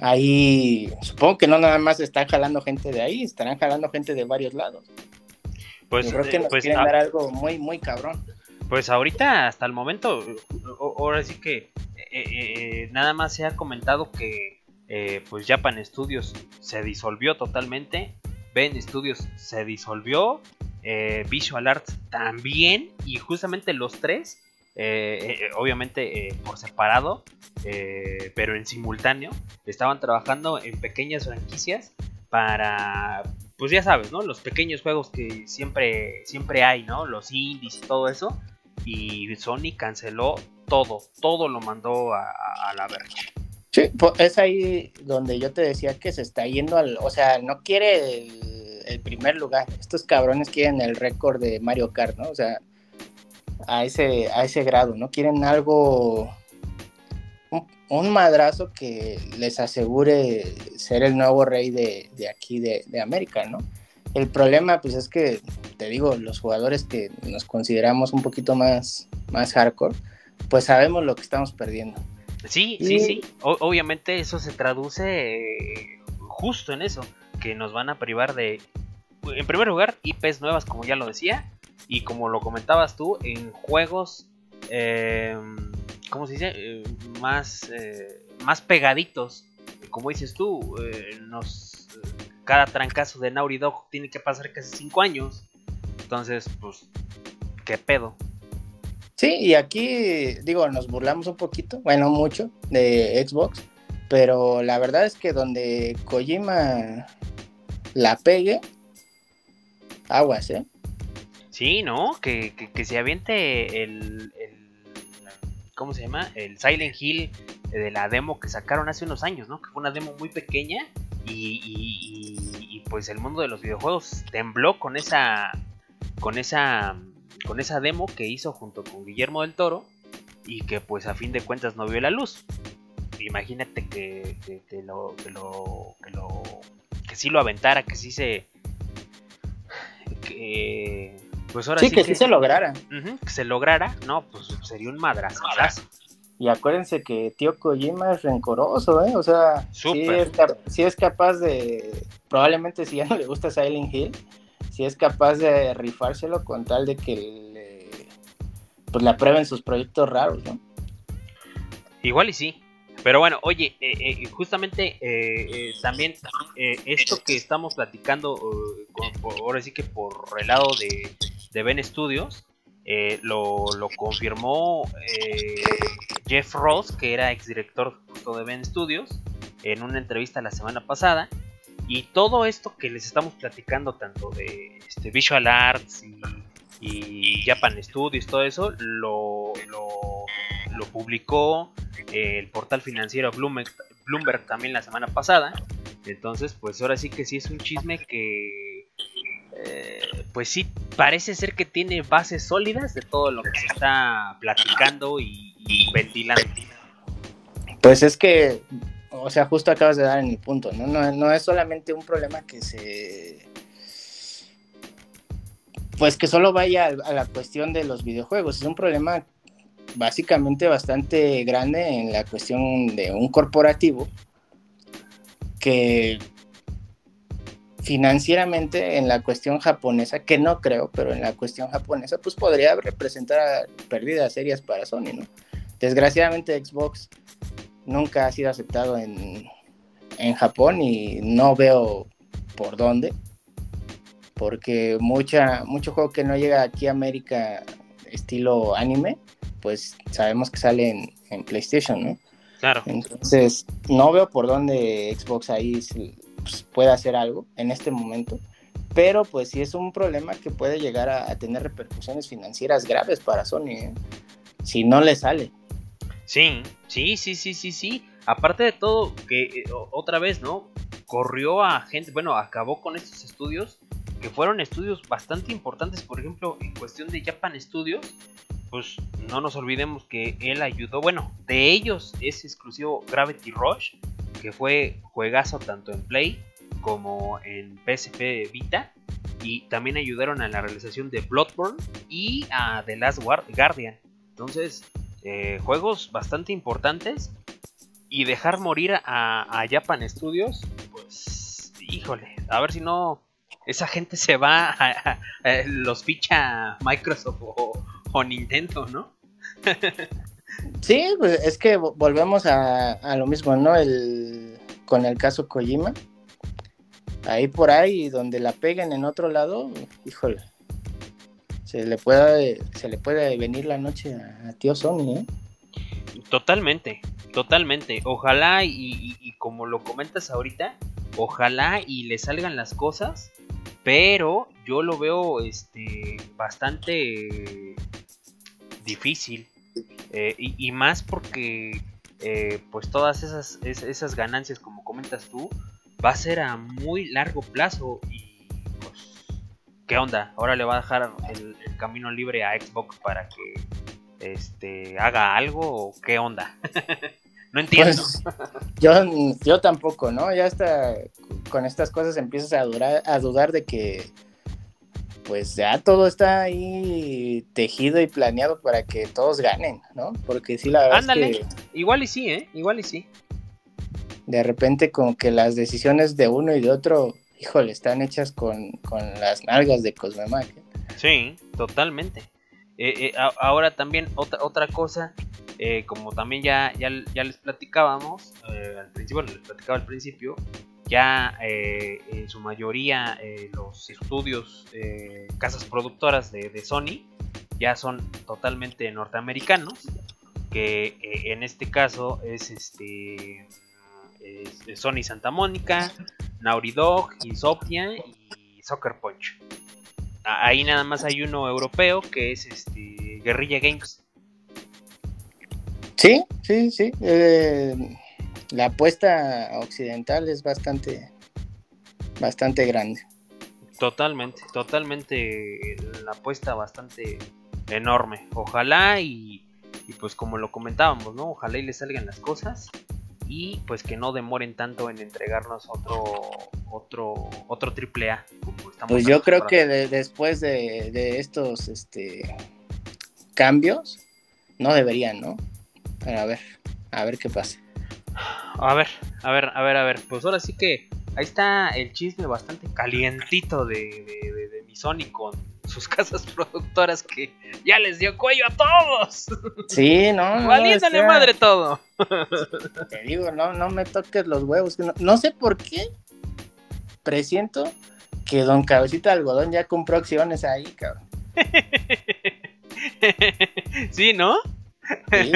ahí, supongo que no nada más están jalando gente de ahí, estarán jalando gente de varios lados. Pues, yo creo que nos pues, quieren dar algo muy, muy cabrón. Pues ahorita, hasta el momento, ahora sí que eh, eh, nada más se ha comentado que eh, pues Japan Studios se disolvió totalmente, Ben Studios se disolvió, Visual Arts también, y justamente los tres, obviamente por separado, pero en simultáneo, estaban trabajando en pequeñas franquicias para, pues ya sabes, ¿no? Los pequeños juegos que siempre, siempre hay, ¿no? Los indies y todo eso. Y Sony canceló todo, todo lo mandó a, la verga. Sí, es ahí donde yo te decía que se está yendo al, o sea, no quiere el, primer lugar. Estos cabrones quieren el récord de Mario Kart, ¿no? O sea, a ese, a ese grado, ¿no? Quieren algo, un, madrazo que les asegure ser el nuevo rey de, aquí de, de América, ¿no? El problema, pues es que, te digo, los jugadores que nos consideramos un poquito más, más hardcore, pues sabemos lo que estamos perdiendo. Sí, sí, sí. obviamente eso se traduce justo en eso, que nos van a privar de, en primer lugar, IPs nuevas, como ya lo decía, y como lo comentabas tú, en juegos, eh, ¿cómo se dice? Eh, más, eh, más pegaditos. Como dices tú, eh, nos cada trancazo de Naughty Dog tiene que pasar casi 5 años. Entonces, pues, ¿qué pedo? Sí, y aquí, digo, nos burlamos un poquito, bueno, mucho, de Xbox, pero la verdad es que donde Kojima la pegue, aguas, ¿eh? Sí, ¿no? Que, se aviente el, el, ¿Cómo se llama? El Silent Hill de la demo que sacaron hace unos años, ¿no? Que fue una demo muy pequeña y, pues el mundo de los videojuegos tembló con esa con esa con esa demo que hizo junto con Guillermo del Toro y que pues a fin de cuentas no vio la luz. Imagínate que, que, lo, que lo que lo que sí lo aventara que sí se que pues ahora sí, que, sí se lograra. Que se lograra no pues sería un madrazo y acuérdense que tío Kojima es rencoroso, ¿eh? O sea, sí es, capaz de, probablemente si ya no le gusta Silent Hill, si es capaz de rifárselo con tal de que le, pues le aprueben sus proyectos raros, ¿no? Igual y sí. Pero bueno, oye, eh, eh, justamente eh, también esto que estamos platicando, ahora sí que por el lado de, de Ben Studios, lo, lo, confirmó Jeff Ross, que era exdirector de Ben Studios, en una entrevista la semana pasada. Y todo esto que les estamos platicando, tanto de este, Visual Arts y, Japan Studios, todo eso, lo, lo, publicó eh, el portal financiero Bloomberg, Bloomberg también la semana pasada. Entonces, pues ahora sí que sí es un chisme que eh, pues sí, parece ser que tiene bases sólidas de todo lo que se está platicando y, ventilando. Pues es que, o sea, justo acabas de dar en el punto, ¿no? No, es solamente un problema que se... Pues que solo vaya a la cuestión de los videojuegos, es un problema básicamente bastante grande en la cuestión de un corporativo que financieramente en la cuestión japonesa, que no creo, pero en la cuestión japonesa, pues podría representar pérdidas serias para Sony, ¿no? Desgraciadamente Xbox nunca ha sido aceptado en, en Japón y no veo por dónde, porque mucha, mucho juego que no llega aquí a América estilo anime, pues sabemos que sale en, en PlayStation, ¿no? Claro. Entonces, no veo por dónde Xbox ahí pues, puede hacer algo en este momento, pero pues sí es un problema que puede llegar a, tener repercusiones financieras graves para Sony, ¿eh? si no le sale. Sí, sí, sí, sí, sí, sí. Aparte de todo, que eh, otra vez, ¿no? Corrió a gente, bueno, acabó con estos estudios, que fueron estudios bastante importantes, por ejemplo, en cuestión de Japan Studios, pues no nos olvidemos que él ayudó, bueno, de ellos es exclusivo Gravity Rush, que fue juegazo tanto en Play como en PSP Vita. Y también ayudaron a la realización de Bloodborne y a The Last Guardian. Entonces, eh, juegos bastante importantes. Y dejar morir a, Japan Studios, pues, híjole, a ver si no esa gente se va, a, los ficha Microsoft o, Nintendo, ¿no? Sí, pues es que volvemos a, lo mismo, ¿no? El, con el caso Kojima. Ahí por ahí, donde la peguen en otro lado, híjole, se le puede, se le puede venir la noche a, tío Sony, ¿eh? Totalmente, totalmente. Ojalá y, y, como lo comentas ahorita, ojalá y le salgan las cosas, pero yo lo veo este bastante difícil Eh, y, más porque eh, pues todas esas, esas ganancias, como comentas tú, va a ser a muy largo plazo y ¿qué onda? Ahora le va a dejar el, camino libre a Xbox para que este haga algo o qué onda? no entiendo. Pues, yo, yo tampoco, ¿no? Ya hasta con estas cosas empiezas a, a dudar de que pues ya todo está ahí tejido y planeado para que todos ganen, ¿no? Porque sí, la verdad Ándale. es que... Igual y sí, ¿eh? Igual y sí. De repente como que las decisiones de uno y de otro, híjole, están hechas con, las nalgas de Cosmemac. ¿eh? Sí, totalmente. Eh, eh, ahora también otra, otra cosa, como también ya, ya, ya les platicábamos, al principio, les platicaba al principio, ya eh, en su mayoría eh, los estudios, eh, casas productoras de, Sony, ya son totalmente norteamericanos, que en este caso es este Sony Santa Mónica, Naughty Dog, Insomnia y Soccer Punch. Ahí nada más hay uno europeo que es este Guerrilla Games. Sí, sí, sí la apuesta occidental es bastante, bastante grande. Totalmente, totalmente la apuesta bastante enorme. Ojalá y, pues como lo comentábamos, ¿no? Ojalá y le salgan las cosas y pues que no demoren tanto en entregarnos otro otro otro triple A. Pues yo creo que después de, de, estos este cambios no deberían, ¿no? Pero a ver, a ver qué pasa. A ver, a ver, a ver, a ver. Pues ahora sí que ahí está el chisme bastante calientito de, de, mi Sony con sus casas productoras que ya les dio cuello a todos. Sí, no. no madre todo. Te digo, no, no me toques los huevos. No, no sé por qué presiento que Don Cabecita de Algodón ya compró acciones ahí, cabrón. sí, ¿no? Sí.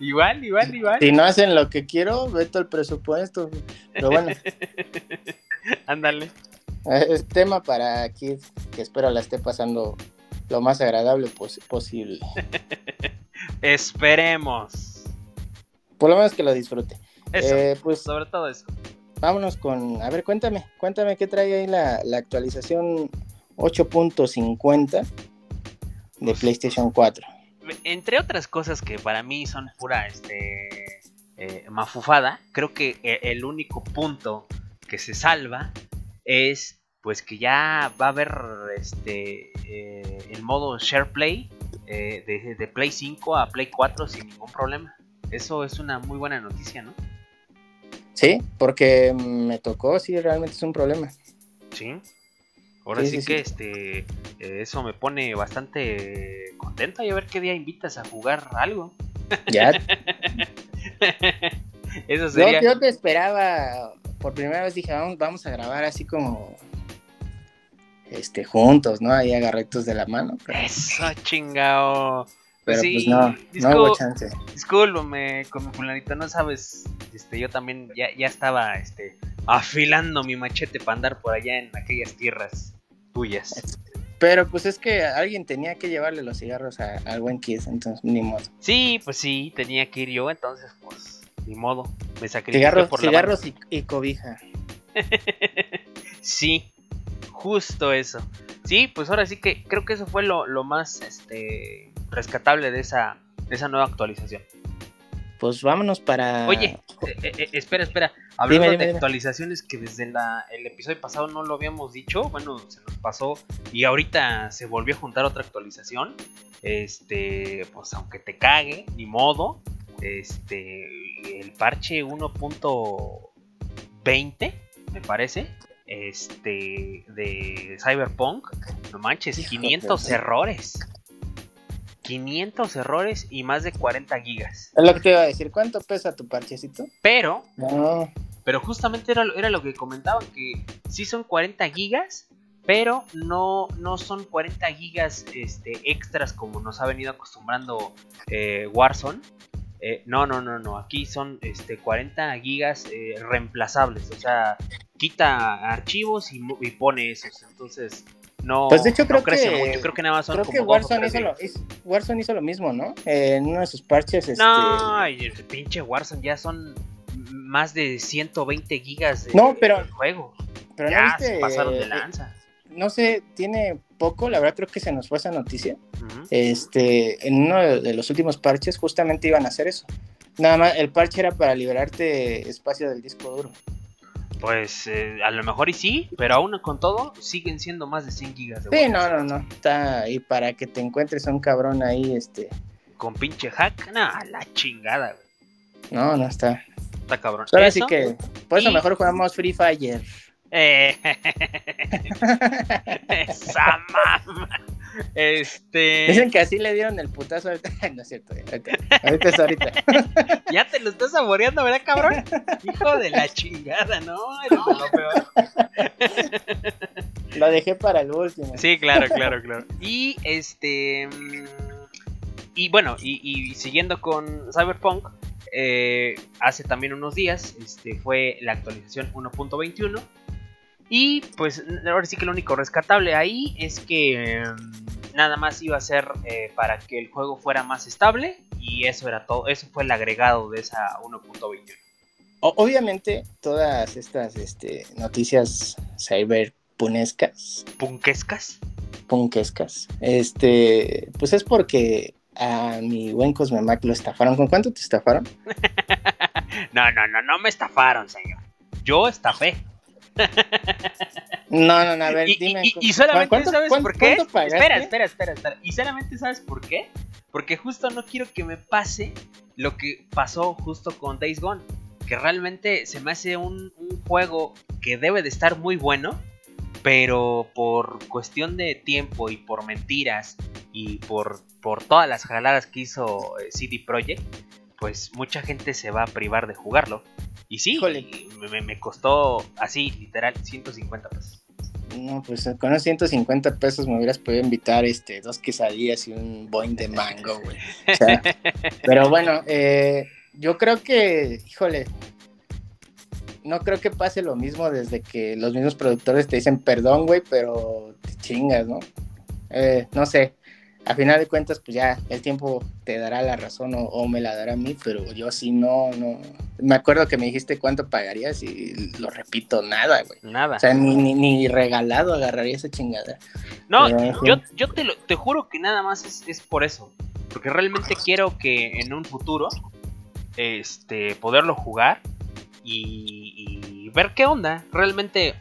igual, igual, igual. Si no hacen lo que quiero, veto el presupuesto. Pero bueno. Ándale. Es tema para aquí que espero la esté pasando lo más agradable posible. Esperemos. Por lo menos que lo disfrute. Eso, eh, pues, sobre todo eso. Vámonos con, a ver, cuéntame, cuéntame qué trae ahí la, la actualización 8.50 de pues, PlayStation 4 entre otras cosas que para mí son pura este, eh, mafufada, creo que eh, el único punto que se salva es pues que ya va a haber este eh, el modo share play de, de, Play 5 a Play 4 sin ningún problema. Eso es una muy buena noticia, ¿no? Sí, porque me tocó, sí, realmente es un problema. Sí. Ahora sí, que este eso me pone bastante contenta y a ver qué día invitas a jugar algo. Ya. eso sería. Yo, te esperaba, por primera vez dije, vamos, vamos a grabar así como este juntos, ¿no? Ahí agarritos de la mano. Eso, chingao. Pero pues no, no hubo chance. Discúlpame, con mi fulanito, no sabes, este, yo también ya, ya estaba, este, afilando mi machete para andar por allá en aquellas tierras tuyas. Pero pues es que alguien tenía que llevarle los cigarros al buen Kiss, entonces ni modo. Sí, pues sí, tenía que ir yo, entonces pues ni modo. Me sacrifiqué cigarros, por cigarros y, cobija. sí, justo eso. Sí, pues ahora sí que creo que eso fue lo, lo más este rescatable de esa, de esa nueva actualización pues vámonos para. Oye, eh, eh, eh, espera, espera. Hablando de actualizaciones que desde el episodio pasado no lo habíamos dicho, bueno, se nos pasó y ahorita se volvió a juntar otra actualización. Este, pues aunque te cague, ni modo. Este, el parche 1.20, me parece. Este, de Cyberpunk, no manches, 500 errores. 500 errores y más de 40 gigas. Es lo que te iba a decir. ¿Cuánto pesa tu parchecito? Pero, pero justamente era, era lo que comentaban, que sí son 40 gigas, pero no, no son 40 gigas este, extras como nos ha venido acostumbrando eh, Warzone. Eh, no, no, no, no. Aquí son este, 40 gigas eh, reemplazables. O sea, quita archivos y, y pone esos. Entonces, no, Pues de hecho no creo crece que- mucho. Creo que nada más son Creo como que Warzone hizo, lo, hizo- Warzone hizo lo mismo, ¿no? Eh, en uno de sus parches, este... No, el pinche Warzone ya son más de 120 gigas de, No, pero- de juego. pero ya no viste, se pasaron de lanza. No sé, tiene poco, la verdad creo que se nos fue esa noticia. Este, en uno de, los últimos parches justamente iban a hacer eso. Nada más, el parche era para liberarte espacio del disco duro. Pues eh, a lo mejor y sí, pero aún con todo siguen siendo más de 100 gigas de Sí, no, no, no. Está ahí para que te encuentres a un cabrón ahí, este. Con pinche hack, no, a la chingada, güey. No, no está. Está cabrón. Ahora sí que, por eso y- mejor jugamos Free Fire. Eh, esa mamá. Este. Dicen que así le dieron el putazo ahorita. no es cierto, ahorita, ahorita es ahorita. Ya te lo estás saboreando, ¿verdad, cabrón? Hijo de la chingada, ¿no? Lo peor. Lo dejé para el último. Sí, claro, claro, claro. Y este. mm, Y bueno, y, y siguiendo con Cyberpunk, eh, hace también unos días este, fue la actualización 1.21. Y pues ahora sí que lo único rescatable ahí es que mm, nada más iba a ser eh, para que el juego fuera más estable. Y eso era todo. Eso fue el agregado de esa 1.21. O- obviamente, todas estas este, noticias cyberpunescas, Punkescas. punkescas, este, pues es porque a mi buen Cosmemac lo estafaron. ¿Con cuánto te estafaron? No, no, no, no me estafaron, señor. Yo estafé. No, no, no, a ver, y, dime. y- y solamente ¿cuánto- sabes cuánto- por qué. Espera, espera, espera, espera. Y solamente sabes por qué. Porque justo no quiero que me pase lo que pasó justo con Days Gone. Que realmente se me hace un, un juego que debe de estar muy bueno. Pero por cuestión de tiempo y por mentiras y por, por todas las jaladas que hizo eh, CD Projekt, pues mucha gente se va a privar de jugarlo. Y sí, me, me costó así, literal, 150 pesos. No, pues con unos 150 pesos me hubieras podido invitar este, dos quesadillas y un boing de mango, güey. O sea, pero bueno, eh, yo creo que, híjole, no creo que pase lo mismo desde que los mismos productores te dicen perdón, güey, pero te chingas, ¿no? Eh, no sé, a final de cuentas, pues ya el tiempo te dará la razón o, o me la dará a mí, pero yo sí no, no. Me acuerdo que me dijiste cuánto pagarías y lo repito, nada, güey. Nada. O sea, ni, ni, ni regalado agarraría esa chingada. No, Pero, yo, yo te, lo- te juro que nada más es, es por eso. Porque realmente quiero que en un futuro este, poderlo jugar y, y ver qué onda. Realmente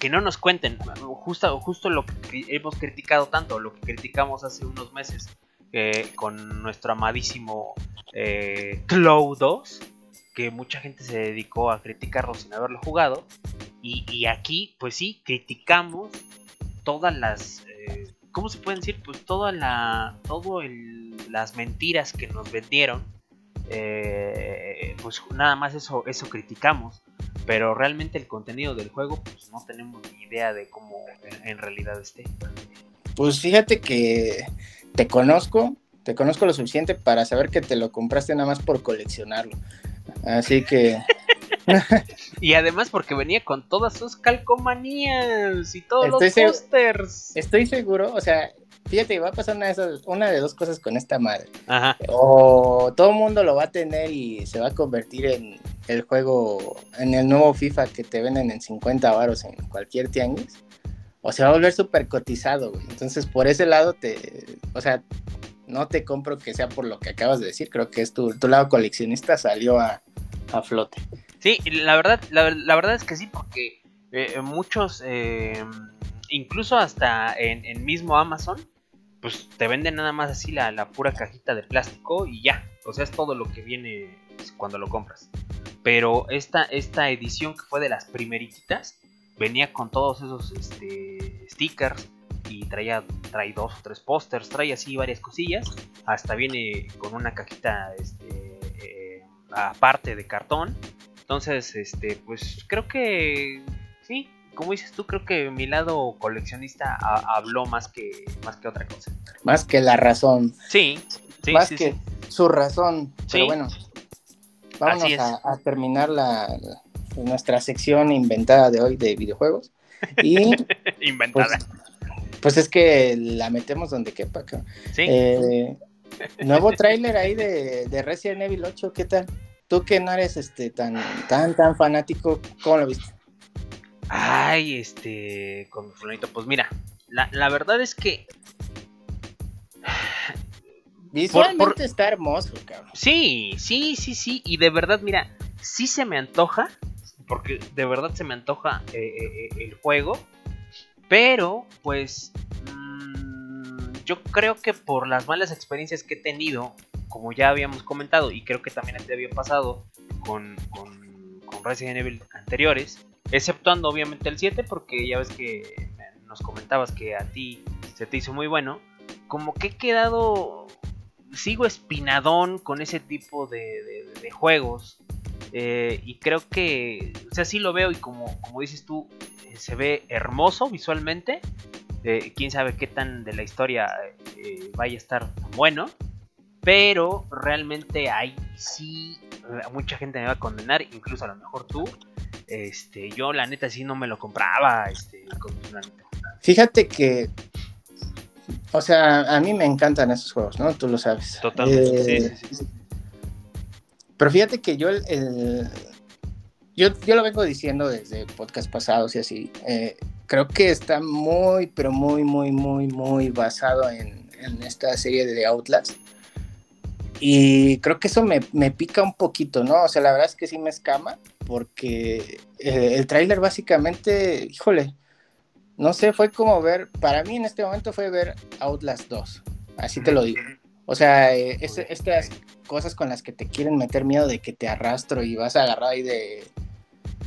que no nos cuenten. Justo, justo lo que hemos criticado tanto, lo que criticamos hace unos meses eh, con nuestro amadísimo eh, Cloud 2. Que mucha gente se dedicó a criticarlo sin haberlo jugado. Y, y aquí, pues sí, criticamos todas las eh, cómo se pueden decir pues toda la todo el, las mentiras que nos vendieron eh, pues nada más eso eso criticamos. Pero realmente el contenido del juego pues no tenemos ni idea de cómo en, en realidad esté. Pues fíjate que te conozco, te conozco lo suficiente para saber que te lo compraste nada más por coleccionarlo. Así que, y además porque venía con todas sus calcomanías y todos Estoy los pósters. estoy seguro, o sea, fíjate, va a pasar una de, esas, una de dos cosas con esta madre. ajá O todo el mundo lo va a tener y se va a convertir en el juego, en el nuevo FIFA que te venden en 50 varos en cualquier tianguis. O se va a volver súper cotizado, güey. Entonces, por ese lado, te, o sea, no te compro que sea por lo que acabas de decir. Creo que es tu, tu lado coleccionista salió a, a flote. Sí, la verdad, la, la verdad es que sí, porque eh, muchos, eh, incluso hasta en, en mismo Amazon, pues te venden nada más así la, la pura cajita de plástico y ya. O sea, es todo lo que viene cuando lo compras. Pero esta, esta edición que fue de las primeritas, venía con todos esos este, stickers y traía trae dos o tres pósters, trae así varias cosillas. Hasta viene con una cajita este, eh, aparte de cartón. Entonces, este, pues creo que sí, como dices tú, creo que mi lado coleccionista ha- habló más que más que otra cosa. Más que la razón, Sí, sí, más sí, que sí. su razón. Pero bueno, es. a, a terminar la, la- nuestra sección inventada de hoy de videojuegos. Y inventada. Pues, Pues es que la metemos donde quepa. Eh, nuevo tráiler ahí de, de Resident Evil 8, ¿qué tal? Tú que no eres este tan tan tan fanático, ¿cómo lo viste? Ay, este, con mi fulanito, pues mira, la, la verdad es que Visualmente por- está hermoso, cabrón. sí, sí, sí, sí, y de verdad, mira, sí se me antoja, porque de verdad se me antoja eh, eh, eh, el juego, pero pues mm, yo creo que por las malas experiencias que he tenido, como ya habíamos comentado, y creo que también te había pasado con, con, con Resident Evil anteriores, exceptuando obviamente el 7, porque ya ves que nos comentabas que a ti se te hizo muy bueno, como que he quedado, sigo espinadón con ese tipo de, juegos. eh, y creo que, o sea, sí lo veo y como, como dices tú, eh, se ve hermoso visualmente. eh, quién sabe qué tan de la historia vaya a estar tan bueno. Pero realmente ahí sí, mucha gente me va a condenar, incluso a lo mejor tú. Este, yo la neta sí no me lo compraba, este, con. Fíjate que, o sea, a mí me encantan esos juegos, ¿no? Tú lo sabes. Totalmente, Eh, sí, sí, sí. Pero fíjate que yo, el, el- yo, yo lo vengo diciendo desde podcast pasados y así. eh, creo que está muy, pero muy, muy, muy, muy basado en, en esta serie de Outlast. Y creo que eso me, me pica un poquito, ¿no? O sea, la verdad es que sí me escama, porque eh, el tráiler básicamente, híjole, no sé, fue como ver, para mí en este momento fue ver Outlast 2, así te lo digo. O sea, eh, es- estas cosas con las que te quieren meter miedo de que te arrastro y vas agarrado ahí de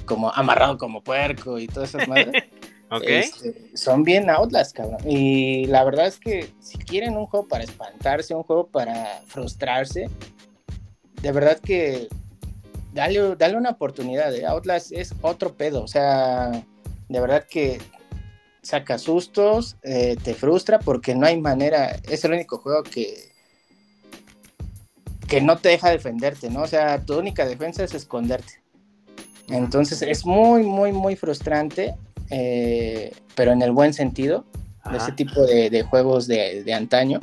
como amarrado como puerco y todas esas madres. Este, son bien Outlast, cabrón. Y la verdad es que si quieren un juego para espantarse, un juego para frustrarse, de verdad que dale, dale una oportunidad. ¿eh? Outlast es otro pedo. O sea, de verdad que saca sustos, eh, te frustra porque no hay manera. Es el único juego que que no te deja defenderte, ¿no? O sea, tu única defensa es esconderte. Entonces es muy, muy, muy frustrante, eh, pero en el buen sentido, de Ajá. ese tipo de, de juegos de, de antaño.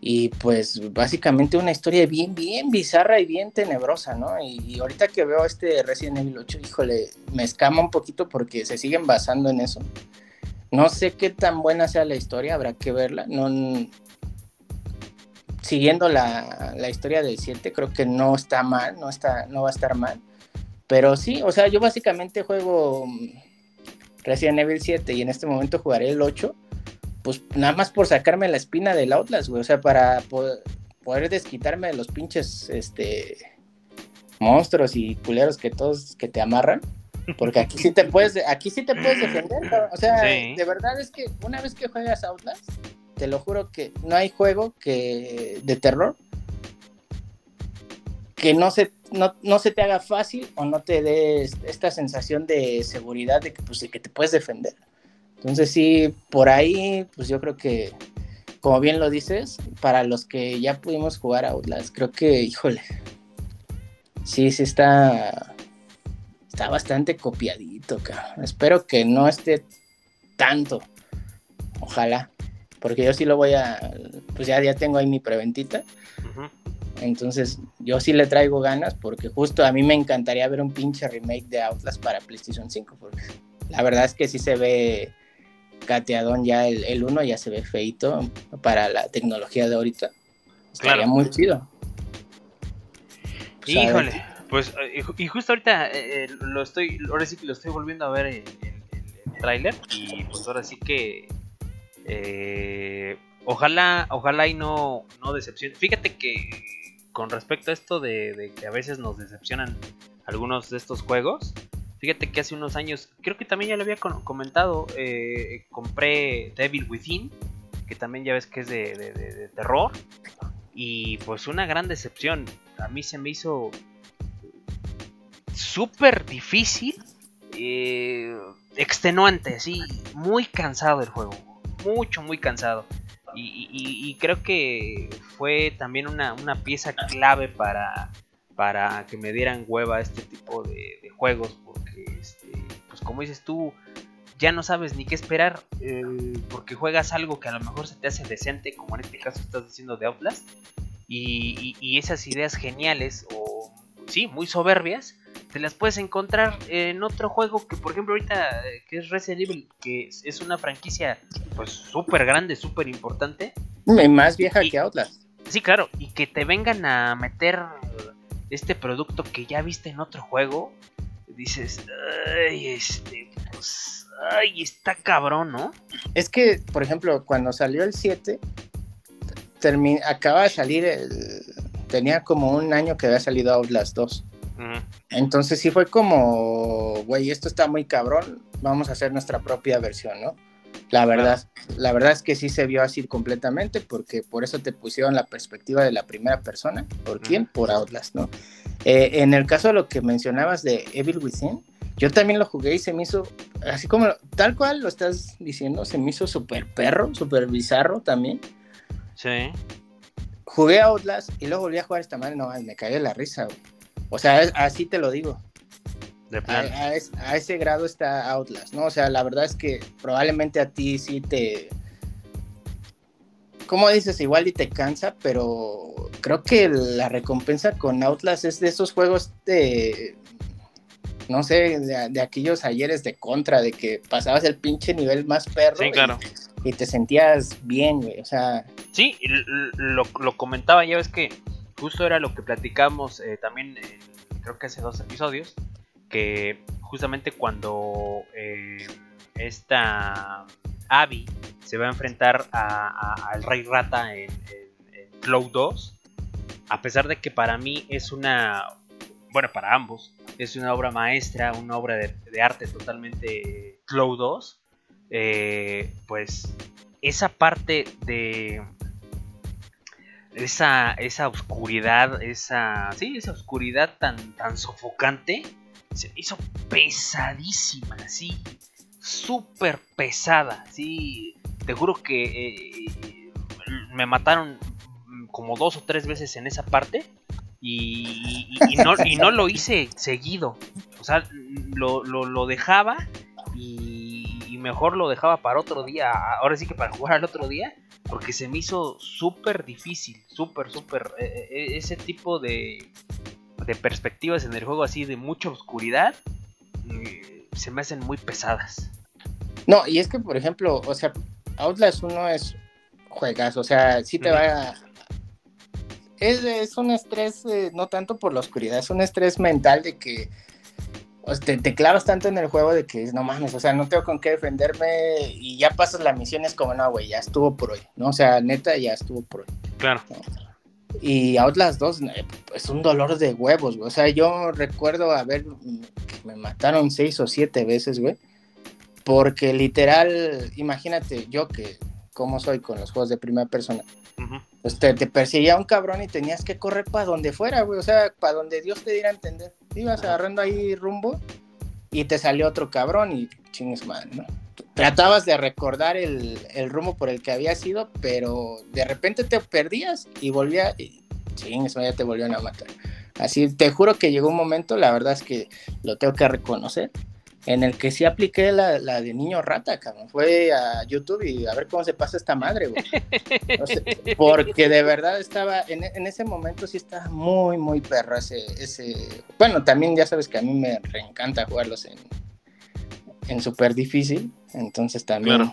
Y pues básicamente una historia bien, bien bizarra y bien tenebrosa, ¿no? Y, y ahorita que veo este Resident Evil 8, híjole, me escama un poquito porque se siguen basando en eso. No sé qué tan buena sea la historia, habrá que verla. No, siguiendo la, la historia del 7, creo que no está mal, no, está, no va a estar mal. Pero sí, o sea, yo básicamente juego mm, Resident Evil 7 y en este momento jugaré el 8, pues nada más por sacarme la espina del Outlast, güey, o sea, para poder, poder desquitarme de los pinches este, monstruos y culeros que todos que te amarran. Porque aquí sí te puedes, aquí sí te puedes defender, cabrón. o sea, Sí. de verdad es que una vez que juegas Outlast, te lo juro que no hay juego que de terror que no se, no, no se te haga fácil o no te dé est- esta sensación de seguridad de que, pues, de que te puedes defender. Entonces sí, por ahí, pues yo creo que, como bien lo dices, para los que ya pudimos jugar a Outlast, creo que, híjole, sí, sí está, está bastante copiadito, cabrón. Espero que no esté tanto, ojalá, porque yo sí lo voy a, pues ya, ya tengo ahí mi preventita. Entonces, yo sí le traigo ganas porque justo a mí me encantaría ver un pinche remake de Outlast para PlayStation 5, porque la verdad es que sí se ve cateadón ya el, el 1, ya se ve feito para la tecnología de ahorita. Estaría Claro. muy chido. Pues. Híjole, pues eh, y ju- y justo ahorita eh, eh, lo estoy, ahora sí que lo estoy volviendo a ver el, el, el- el tráiler y pues ahora sí que eh, ojalá, ojalá y no, no decepcione. Fíjate que con respecto a esto de, que a veces nos decepcionan algunos de estos juegos, fíjate que hace unos años, creo que también ya lo había comentado, eh, compré Devil Within, que también ya ves que es de terror. Y pues una gran decepción. A mí se me hizo súper difícil, eh, extenuante, sí, muy cansado el juego, mucho, muy cansado. Y, y- y- creo que fue también una, una pieza clave para, para que me dieran hueva este tipo de, de juegos, porque, este, pues como dices tú, ya no sabes ni qué esperar eh, porque juegas algo que a lo mejor se te hace decente, como en este caso estás diciendo de Outlast, y, y esas ideas geniales o sí, muy soberbias, te las puedes encontrar en otro juego que por ejemplo ahorita eh, que es Resident Evil, que es una franquicia pues súper grande, súper importante. Más vieja que Outlast. Sí, claro, y que te vengan a meter este producto que ya viste en otro juego, dices, ay, este, pues, ay, está cabrón, ¿no? Es que, por ejemplo, cuando salió el 7, acaba de salir el... Tenía como un año que había salido Outlast 2. Entonces sí fue como, güey, esto está muy cabrón, vamos a hacer nuestra propia versión, ¿no? La verdad, la verdad es que sí se vio así completamente, porque por eso te pusieron la perspectiva de la primera persona. ¿Por quién? Por Outlast, ¿no? Eh, en el caso de lo que mencionabas de Evil Within, yo también lo jugué y se me hizo, así como tal cual lo estás diciendo, se me hizo súper perro, súper bizarro también. Sí. Jugué a Outlast y luego volví a jugar esta madre, no, me de la risa, güey. O sea, así te lo digo. De plan. A, ese grado está Outlast, ¿no? O sea, la verdad es que probablemente a ti sí te. Como dices, igual y te cansa, pero creo que la recompensa con Outlast es de esos juegos de. No sé, de, aquellos ayeres de contra, de que pasabas el pinche nivel más perro. Sí, claro. Y, te sentías bien, güey, o sea. Sí, lo, lo comentaba, ya ves que justo era lo que platicamos eh, también, creo que hace dos episodios, que justamente cuando eh, esta Abby se va a enfrentar al Rey Rata en, Cloud 2, a pesar de que para mí es una, bueno, para ambos, es una obra maestra, una obra de, arte totalmente Cloud 2, eh, pues esa parte de esa, esa oscuridad, esa, sí, esa oscuridad tan, tan sofocante, se hizo pesadísima, sí, súper pesada, sí, te juro que eh, me mataron como dos o tres veces en esa parte y, no, y no, lo hice seguido, o sea, lo, lo dejaba y, y mejor lo dejaba para otro día, ahora sí que para jugar al otro día porque se me hizo súper difícil, súper, súper. Eh, eh, eh, ese tipo de, de perspectivas en el juego así de mucha oscuridad se me hacen muy pesadas. No, y es que, por ejemplo, o sea, Outlast 1 es juegas, o sea, sí te va a... Es, es un estrés, no tanto por la oscuridad, es un estrés mental de que te, clavas tanto en el juego de que no mames, o sea, no tengo con qué defenderme y ya pasas la misión, es como, no, güey, ya estuvo por hoy, ¿no? O sea, neta, ya estuvo por hoy. Claro. Y Outlast 2 eh, es un dolor de huevos, güey. O sea, yo recuerdo haber, que me mataron seis o siete veces, güey. Porque literal, imagínate, yo que, como soy con los juegos de primera persona, pues te, te, perseguía un cabrón y tenías que correr para donde fuera, güey. O sea, para donde Dios te diera a entender. Ibas agarrando ahí rumbo y te salió otro cabrón y chingues ¿no? Tratabas de recordar el, rumbo por el que había sido, pero de repente te perdías y volvía y chingues, ya te volvieron a matar. Así, te juro que llegó un momento, la verdad es que lo tengo que reconocer, en el que sí apliqué la, de niño rata, cabrón. Fue a YouTube y a ver cómo se pasa esta madre, güey. porque de verdad estaba, en, ese momento sí estaba muy, muy perro ese, ese... Bueno, también ya sabes que a mí me reencanta jugarlos en, en súper difícil, entonces también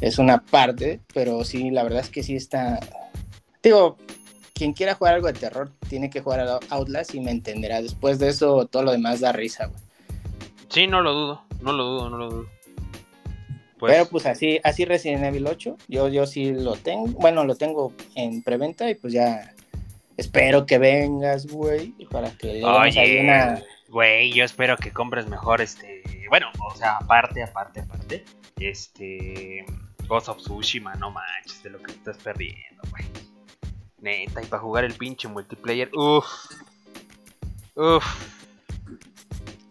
es una parte, pero sí, la verdad es que sí está... Digo, quien quiera jugar algo de terror tiene que jugar a Outlast y me entenderá. Después de eso, todo lo demás da risa, güey. Sí, no lo dudo, no lo dudo, no lo dudo. Pues... Pero pues así, así Resident Evil 8, yo, yo sí lo tengo, bueno, lo tengo en preventa y pues ya espero que vengas, güey, para que le Oye, una... Güey, yo espero que compres mejor este, bueno, o sea, aparte, aparte, aparte, este, Ghost of Tsushima, no manches, de lo que estás perdiendo, güey. Neta, y para jugar el pinche multiplayer, uff, uff.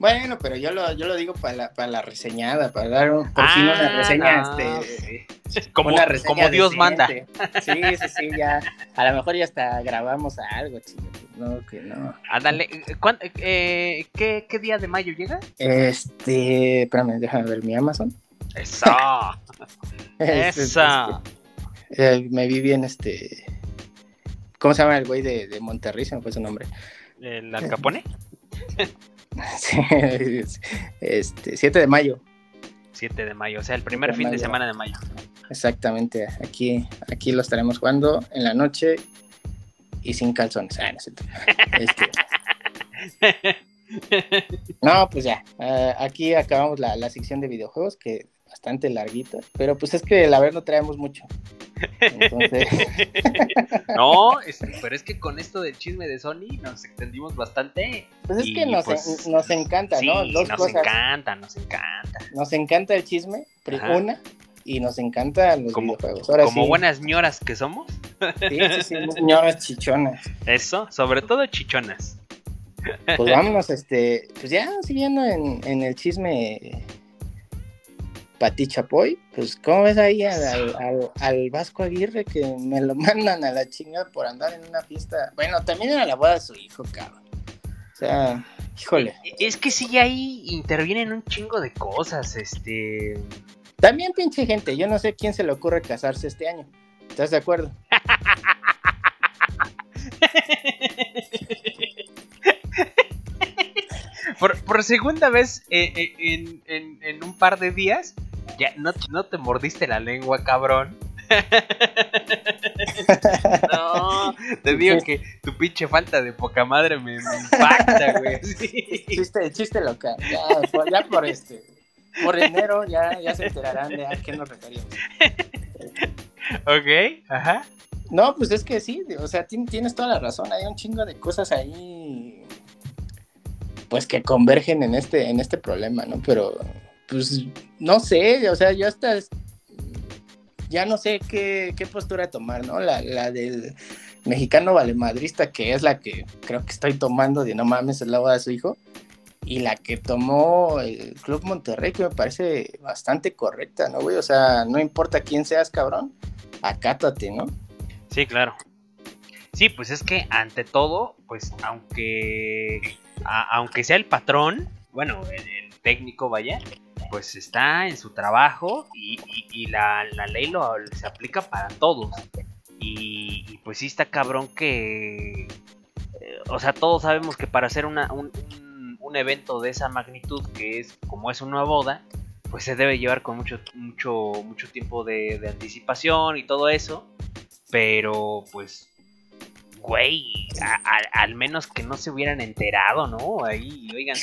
Bueno, pero yo lo, yo lo digo para la, para la reseñada, para dar por fin una ah, reseña este, como, una reseña como Dios decente. manda. Sí, sí, sí, ya. A lo mejor ya hasta grabamos algo, chico. No, que no. Ándale, eh, ¿cuán- eh, ¿qué, ¿qué día de mayo llega? Este, espérame, déjame ver mi Amazon. Eso. Este, Eso. este, eh, me vi bien, este. ¿Cómo se llama el güey de, de Monterrey? Se me fue su nombre. ¿El Al Capone? Este, 7 de mayo. 7 de mayo, o sea, el primer de fin de semana de mayo. Exactamente. Aquí, aquí lo estaremos jugando en la noche y sin calzones. Ah, no, es. Este, no, pues ya. eh, aquí acabamos la, la sección de videojuegos, que bastante larguita. Pero pues es que la verdad no traemos mucho. Entonces, no, es- pero es que con esto del chisme de Sony nos extendimos bastante. pues es que nos, pues, nos encanta, Sí, ¿no? Dos nos cosas. encanta, nos encanta. Nos encanta el chisme, Ajá. una, y nos encantan los Como- videojuegos. Ahora Como sí, buenas ñoras que somos, sí, sí, sí, señoras chichonas. eso, sobre todo chichonas. Pues vámonos, este, pues ya siguiendo en, en el chisme Pati Chapoy, pues ¿cómo ves ahí al, al- al- al Vasco Aguirre que me lo mandan a la chingada por andar en una fiesta? Bueno, también era la boda de su hijo, cabrón. O sea, híjole. Es que sí, ahí intervienen un chingo de cosas, este... También pinche gente, yo no sé quién se le ocurre casarse este año. ¿Estás de acuerdo? Por, por segunda vez eh, eh, en, en- en un par de días, ya no, no te mordiste la lengua, cabrón. No, te digo que tu pinche falta de poca madre me, me impacta, güey. Sí. Chiste, chiste local. Ya, por, ya por este. Por enero ya, ya se enterarán de a qué nos referimos. Ok, ajá. No, pues es que sí, o sea, ti- tienes toda la razón, hay un chingo de cosas ahí pues que convergen en este en este problema, ¿no? Pero pues no sé, o sea, yo hasta ya no sé qué, qué postura tomar, ¿no? La, la del mexicano valemadrista, que es la que creo que estoy tomando de no mames, es la boda de su hijo, y la que tomó el Club Monterrey, que me parece bastante correcta, ¿no, güey? O sea, no importa quién seas, cabrón, acátate, ¿no? Sí, claro. Sí, pues es que ante todo, pues aunque aunque sea el patrón, bueno, el, el técnico vaya, pues está en su trabajo y, y- y la, la ley lo, se aplica para todos. Y, y pues sí está cabrón que, eh, o sea, todos sabemos que para hacer una, un, un- un evento de esa magnitud, que es como es una boda, pues se debe llevar con mucho, mucho, mucho tiempo de, de anticipación y todo eso. Pero pues, güey, a- a- al menos que no se hubieran enterado, ¿no? Ahí, oigan,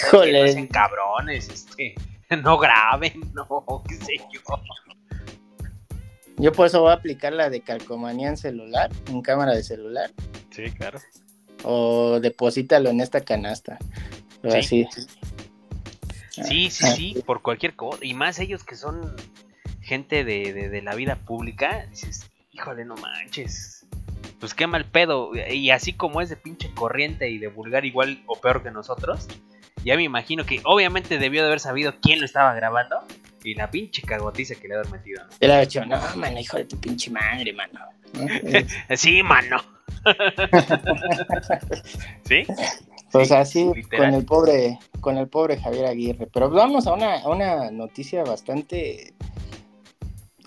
sean cabrones, este, no graben, no, qué sé yo. Yo por eso voy a aplicar la de calcomanía en celular, en cámara de celular, Sí, claro. o deposítalo en esta canasta. O Sí. así. Sí, sí, Ah, sí, por cualquier cosa. Y más ellos que son gente de, de- de la vida pública, dices, híjole, no manches. Pues qué mal pedo. Y así como es de pinche corriente y de vulgar igual o peor que nosotros, ya me imagino que obviamente debió de haber sabido quién lo estaba grabando y la pinche cagotiza que le haber metido. ¿no? Le he dicho, no, mano, hijo de tu pinche madre, mano. ¿no? Sí, mano. ¿Sí? Pues Sí, así literal. con el pobre, con el pobre Javier Aguirre. Pero vamos a una, a una noticia bastante,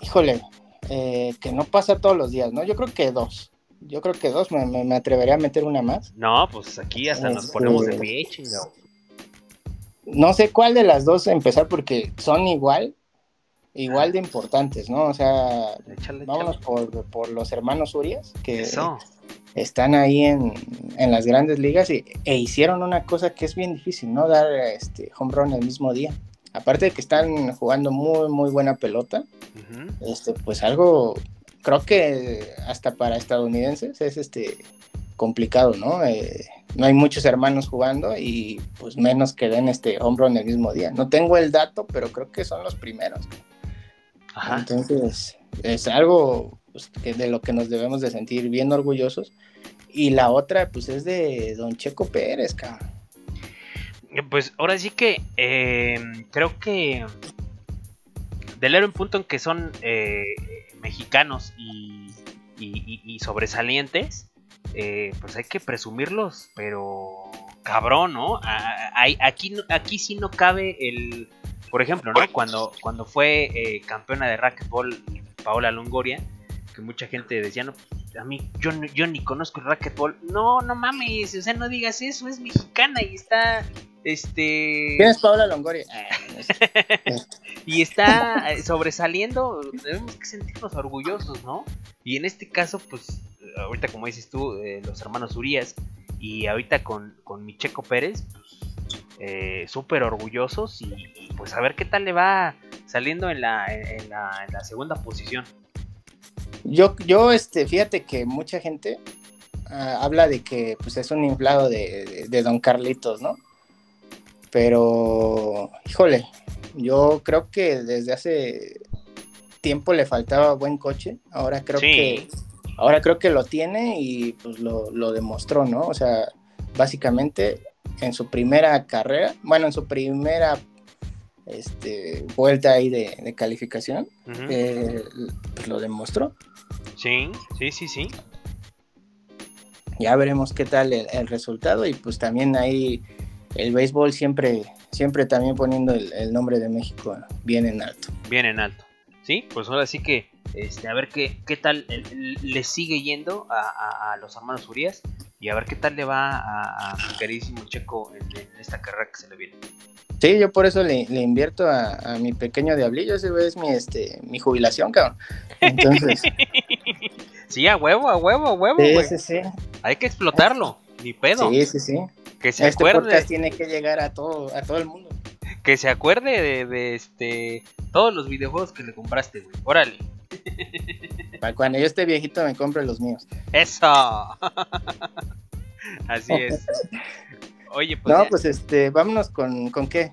híjole, eh, que no pasa todos los días, ¿no? Yo creo que dos. Yo creo que dos, me, me- me atrevería a meter una más. No, pues aquí hasta nos Este- ponemos de pie, chingado. No sé cuál de las dos empezar porque son igual, igual de importantes, ¿no? O sea, Échale, vámonos échale. por, por los hermanos Urias, que Eso. están ahí en, en las grandes ligas y, e hicieron una cosa que es bien difícil, ¿no? Dar este home run el mismo día. Aparte de que están jugando muy, muy buena pelota, este, pues algo, creo que hasta para estadounidenses es este complicado, ¿no? Eh, no hay muchos hermanos jugando y pues menos que den este home run el mismo día. No tengo el dato, pero creo que son los primeros. Ajá. Entonces, es algo pues, que de lo que nos debemos de sentir bien orgullosos. Y la otra, pues, es de Don Checo Pérez, cabrón. Pues ahora sí que eh, creo que del en punto en que son eh, mexicanos y, y, sobresalientes, eh, pues hay que presumirlos, pero cabrón, ¿no? aquí, aquí sí no cabe el, por ejemplo, ¿no? Cuando, cuando fue eh, campeona de racquetball Paola Longoria, que mucha gente decía, no, a mí yo, yo ni conozco el racquetball. No, no mames, o sea, no digas eso, es mexicana y está este. ¿Quién es Paola Longoria? Y está eh, sobresaliendo, debemos que sentirnos orgullosos, ¿no? Y en este caso, pues, ahorita como dices tú, eh, los hermanos Urias, y ahorita con, con Micheco Pérez, eh, súper orgullosos y, pues a ver qué tal le va saliendo en la, en la, en la segunda posición. Yo, yo, este, fíjate que mucha gente ah, habla de que pues es un inflado de, de Don Carlitos, ¿no? Pero, híjole, yo creo que desde hace tiempo le faltaba buen coche. Ahora creo que ahora creo que lo tiene y pues lo, demostró, ¿no? O sea, básicamente en su primera carrera, bueno, en su primera este, vuelta ahí de, calificación, eh, pues lo demostró. Sí, sí, sí, sí. Ya veremos qué tal el resultado y pues también ahí el béisbol siempre, siempre también poniendo el, nombre de México bien en alto. Bien en alto. Sí, pues ahora sí que este, a ver qué, qué tal le sigue yendo a, los hermanos Urias y a ver qué tal le va a, mi queridísimo Checo en, esta carrera que se le viene. Sí, yo por eso le, invierto a, mi pequeño diablillo, ese es mi, este, mi jubilación, cabrón. Entonces... sí, a huevo, a huevo, a huevo. Sí, sí, sí. Hay que explotarlo, ni pedo. Sí, sí, sí. Que se este acuerde. tiene que llegar a todo, a todo el mundo. Que se acuerde de, este todos los videojuegos que le compraste, güey. Órale. Para cuando yo esté viejito me compre los míos. Eso. Así es. Oye, pues. No, pues este, vámonos con, con qué.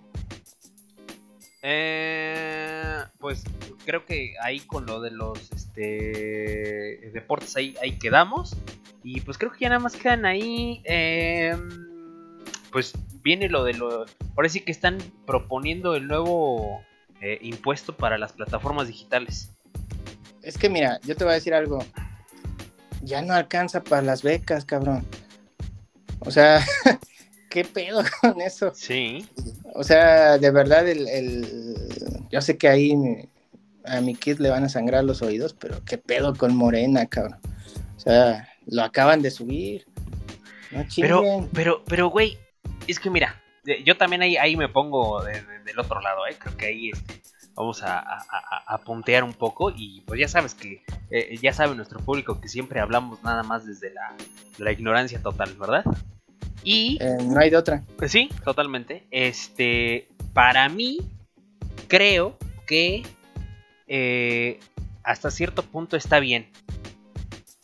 Eh, pues creo que ahí con lo de los este, deportes ahí, ahí quedamos. Y pues creo que ya nada más quedan ahí. Eh, pues viene lo de lo... Ahora sí que están proponiendo el nuevo eh, impuesto para las plataformas digitales. Es que mira, yo te voy a decir algo. Ya no alcanza para las becas, cabrón. O sea, ¿qué pedo con eso? Sí. O sea, de verdad, el, yo sé que ahí a mi kid le van a sangrar los oídos, pero ¿qué pedo con Morena, cabrón? O sea, lo acaban de subir. No pero, pero, pero, güey, es que mira, yo también ahí, ahí me pongo del otro lado, ¿eh? creo que ahí este, vamos a, a, puntear un poco y pues ya sabes que, eh, ya sabe nuestro público que siempre hablamos nada más desde la, la ignorancia total, ¿verdad? Y... Eh, no hay de otra. Pues sí, totalmente. Este, para mí, creo que eh, hasta cierto punto está bien.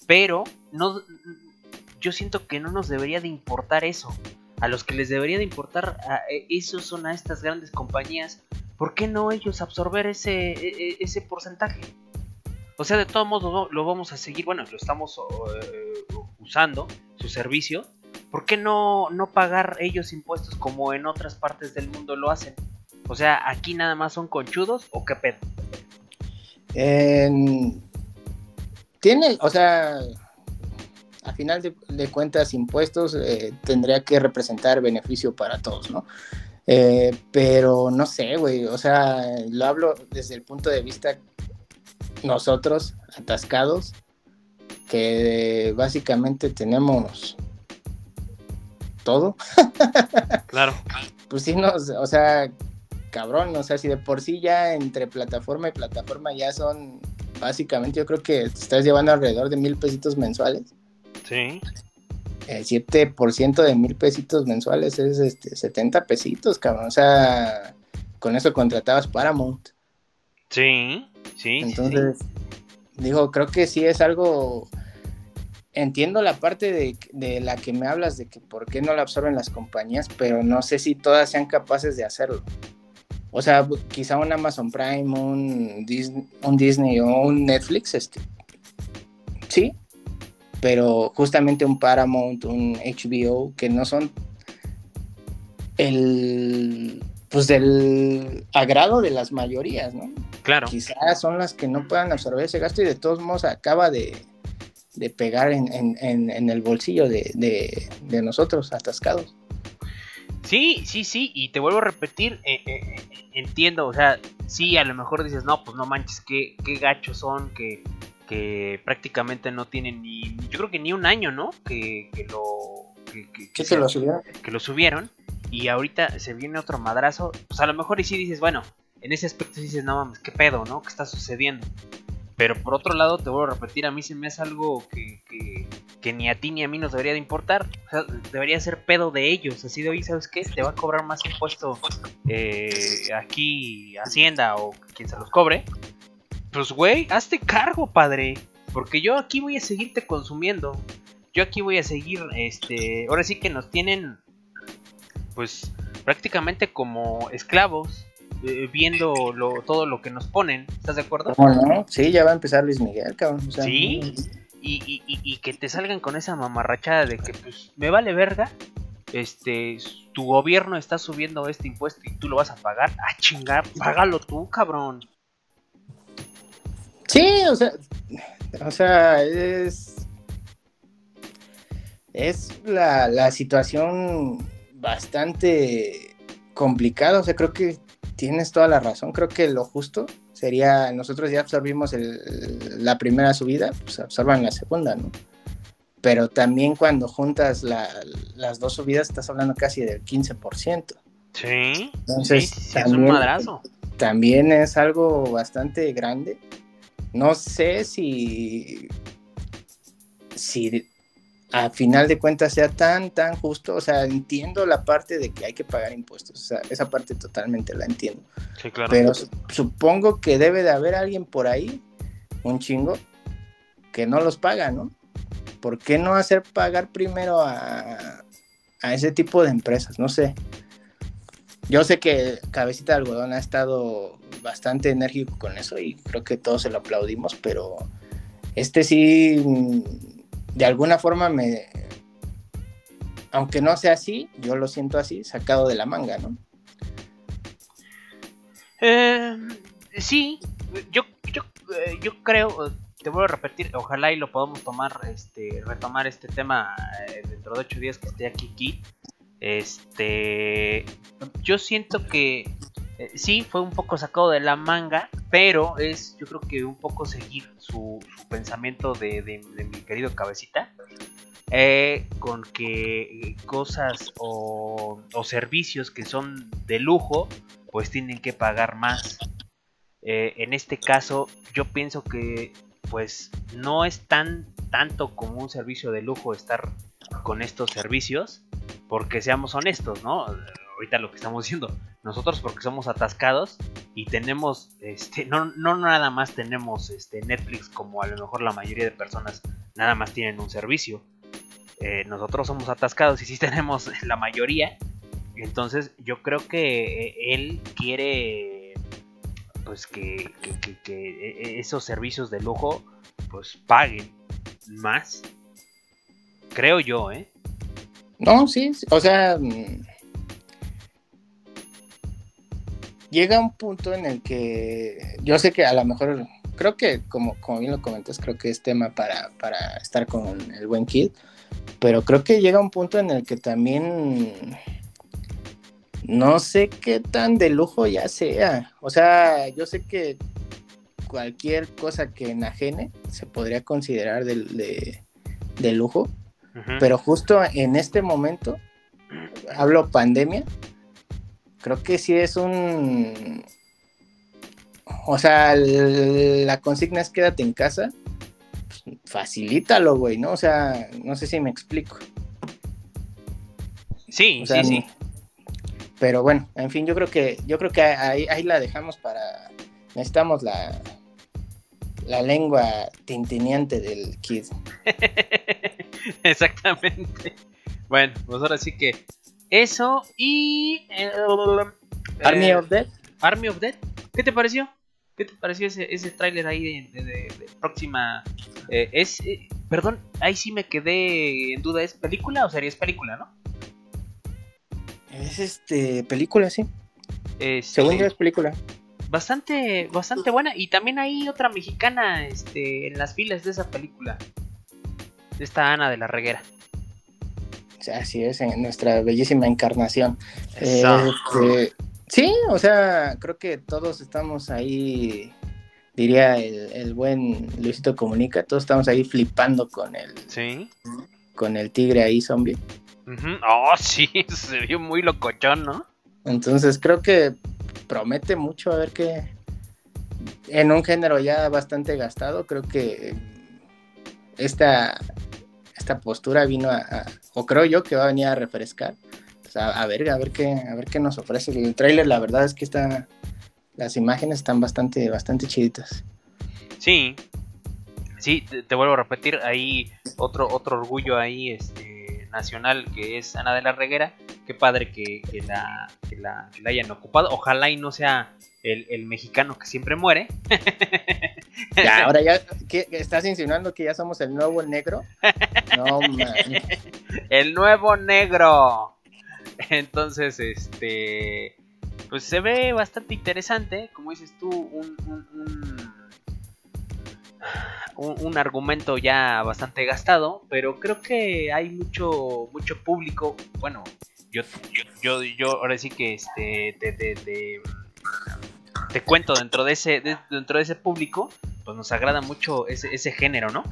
Pero no, yo siento que no nos debería de importar eso a los que les debería de importar a e, esos son a estas grandes compañías, ¿por qué no ellos absorber ese, e, e, ese porcentaje? O sea, de todos modos lo, vamos a seguir, bueno, lo estamos eh, usando, su servicio. ¿Por qué no, no pagar ellos impuestos como en otras partes del mundo lo hacen? O sea, ¿aquí nada más son conchudos o qué pedo? tiene, o sea, a final de, cuentas impuestos eh, tendría que representar beneficio para todos, ¿no? Eh, pero no sé, güey, o sea, lo hablo desde el punto de vista nosotros, atascados, que básicamente tenemos todo. claro. Pues sí, no, o sea, cabrón, o sea, si de por sí ya entre plataforma y plataforma ya son, básicamente yo creo que te estás llevando alrededor de mil pesitos mensuales. Sí. El 7% de mil pesitos mensuales es este, 70 pesitos, cabrón. O sea, con eso contratabas Paramount. Sí, sí. Entonces, digo, creo que sí es algo. Entiendo la parte de, de, la que me hablas de que por qué no la absorben las compañías, pero no sé si todas sean capaces de hacerlo. O sea, quizá un Amazon Prime, un Disney, un Disney o un Netflix, este, sí, pero justamente un Paramount, un HBO, que no son el pues del agrado de las mayorías, ¿no? Claro. quizás son las que no puedan absorber ese gasto y de todos modos acaba de, de pegar en, en- en- en el bolsillo de, de- de nosotros atascados. Sí, sí, sí, y te vuelvo a repetir, eh, eh, eh, entiendo, o sea, sí, a lo mejor dices, no, pues no manches, qué, qué gachos son, que, que prácticamente no tienen ni, yo creo que ni un año, ¿no? Que, que lo... Que, Sí, lo subieron. que lo subieron y ahorita se viene otro madrazo, pues a lo mejor y sí dices, bueno, en ese aspecto dices, no mames, qué pedo, ¿no? ¿Qué está sucediendo? Pero por otro lado, te vuelvo a repetir, a mí se me hace algo que, que, que ni a ti ni a mí nos debería de importar. O sea, debería ser pedo de ellos. Así de hoy, ¿sabes qué? Te va a cobrar más impuesto eh, aquí Hacienda o quien se los cobre. Pues, güey, hazte cargo, padre. Porque yo aquí voy a seguirte consumiendo. Yo aquí voy a seguir, este... Ahora sí que nos tienen, pues, prácticamente como esclavos. eh, viendo lo, todo lo que nos ponen. ¿Estás de acuerdo? ¿Cómo no? Sí, ya va a empezar Luis Miguel, cabrón. o sea, Sí. y, y- y- y que te salgan con esa mamarrachada de que pues me vale verga, este, tu gobierno está subiendo este impuesto y tú lo vas a pagar, a chingar, págalo tú, cabrón. Sí, o sea, o sea, es es la, la situación bastante complicada, o sea, creo que tienes toda la razón, creo que lo justo sería, nosotros ya absorbimos el- la primera subida, pues absorban la segunda, ¿no? Pero también cuando juntas la- las dos subidas estás hablando casi del 15%. Sí, Entonces, sí, sí, es un madrazo. también es algo bastante grande. No sé si, si a final de cuentas sea tan, tan justo. O sea, entiendo la parte de que hay que pagar impuestos. O sea, esa parte totalmente la entiendo. Sí, claro. Pero su- supongo que debe de haber alguien por ahí, un chingo, que no los paga, ¿no? ¿Por qué no hacer pagar primero a, a ese tipo de empresas? No sé. Yo sé que Cabecita de Algodón ha estado bastante enérgico con eso y creo que todos se lo aplaudimos, pero este sí, mm, de alguna forma me, aunque no sea así, yo lo siento así, sacado de la manga, ¿no? Eh, sí, yo, yo, eh, yo creo, eh, te vuelvo a repetir, ojalá y lo podamos tomar, este, retomar este tema eh, dentro de ocho días que esté aquí, aquí. Este, yo siento que eh, sí fue un poco sacado de la manga, pero es, yo creo que un poco seguir su, pensamiento de, mi querido cabecita. eh, con que cosas o, o servicios que son de lujo pues tienen que pagar más. Eh, en este caso, yo pienso que pues no es tan tanto como un servicio de lujo estar con estos servicios, porque seamos honestos, ¿no? Ahorita lo que estamos diciendo, nosotros porque somos atascados y tenemos, este, no, no nada más tenemos este Netflix como a lo mejor la mayoría de personas nada más tienen un servicio. Eh, nosotros somos atascados y sí tenemos la mayoría, entonces yo creo que eh, él quiere pues que, que- eh, esos servicios de lujo pues paguen más. Creo yo, ¿eh? No, sí, o sea, mm, llega un punto en el que yo sé que a lo mejor, creo que como, como bien lo comentas, creo que es tema para, para estar con el buen kid, pero creo que llega un punto en el que también no sé qué tan de lujo ya sea. O sea, yo sé que cualquier cosa que enajene se podría considerar de, de- de lujo, Pero justo en este momento, hablo pandemia, creo que sí es un... O sea, la consigna es quédate en casa, pues, facilítalo, güey, ¿no? O sea, no sé si me explico. Sí, O sea, sí, sí. Pero bueno, en fin, yo creo que yo creo que ahí, ahí la dejamos para necesitamos la la lengua tintineante del kid. Exactamente. Bueno, pues ahora sí que eso y eh, Army eh, of Death. Army of Dead. ¿Qué te pareció? ¿Qué te pareció ese, ese tráiler ahí de, de- de- de próxima? eh, es, eh, perdón, ahí sí me quedé en duda. ¿Es película o sería es película, no? Es este película, sí. Este, Según yo es película. Bastante, bastante buena. Y también hay otra mexicana este, en las filas de esa película. Esta Ana de la Reguera. Así es, en nuestra bellísima encarnación. Este, sí, o sea, creo que todos estamos ahí, diría el, buen Luisito Comunica, todos estamos ahí flipando con el, ¿Sí? con el tigre ahí zombie. Oh, sí, se vio muy locochón, ¿no? Entonces creo que promete mucho a ver qué. En un género ya bastante gastado, creo que esta, esta postura vino a, o creo yo que va a venir a refrescar. a, ver, a ver qué, a ver qué nos ofrece. El tráiler, la verdad es que está, las imágenes están bastante, bastante chiditas. Sí, sí, te, vuelvo a repetir, ahí otro, otro orgullo ahí, este, nacional que es Ana de la Reguera. Qué padre que, la, la, hayan ocupado. Ojalá y no sea el, mexicano que siempre muere. Ya, ahora ya, ¿estás insinuando que ya somos el nuevo negro? No, man. El nuevo negro. Entonces, este. Pues se ve bastante interesante. Como dices tú, un, un, argumento ya bastante gastado. Pero creo que hay mucho, mucho público. Bueno, yo, yo, yo, ahora sí que este. de, te cuento dentro de ese dentro de ese público pues nos agrada mucho ese, ese género no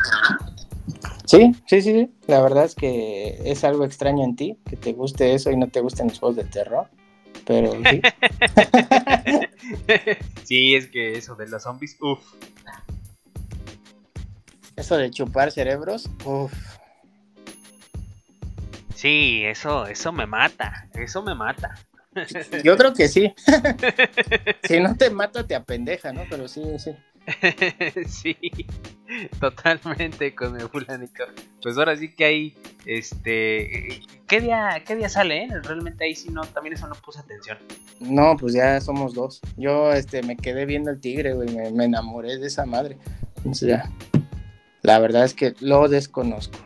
sí sí sí sí la verdad es que es algo extraño en ti que te guste eso y no te gusten los juegos de terror pero sí sí es que eso de los zombies uff eso de chupar cerebros uff Sí, eso, eso me mata, eso me mata. Yo creo que sí. si no te mata, te apendeja, ¿no? Pero sí, sí. sí, totalmente con el fulanico. Pues ahora sí que hay, este, ¿qué día, qué día sale? Eh? Realmente ahí sí no, también eso no puse atención. No, pues ya somos dos. Yo, este, me quedé viendo el tigre, güey, me, enamoré de esa madre. Entonces ya, la verdad es que lo desconozco.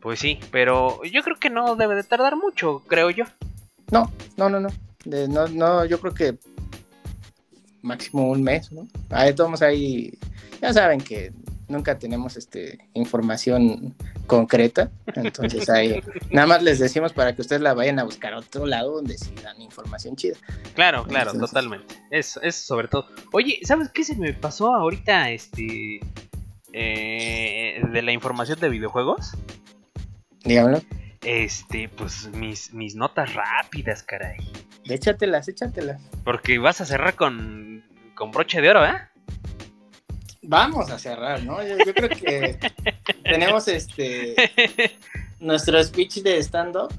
Pues sí, pero yo creo que no debe de tardar mucho, creo yo. No, no, no, no. no, no, yo creo que máximo un mes, ¿no? Ahí todos ahí, ya saben que nunca tenemos este información concreta, entonces ahí nada más les decimos para que ustedes la vayan a buscar a otro lado donde sí dan información chida. Claro, claro, totalmente. Eso, eso sobre todo. Oye, ¿sabes qué se me pasó ahorita este eh, de la información de videojuegos? Dígamelo este, pues mis, mis notas rápidas, caray. Échatelas, échatelas. Porque vas a cerrar con, con broche de oro, ¿eh? Vamos a cerrar, ¿no? Yo, creo que tenemos este nuestro speech de stand-up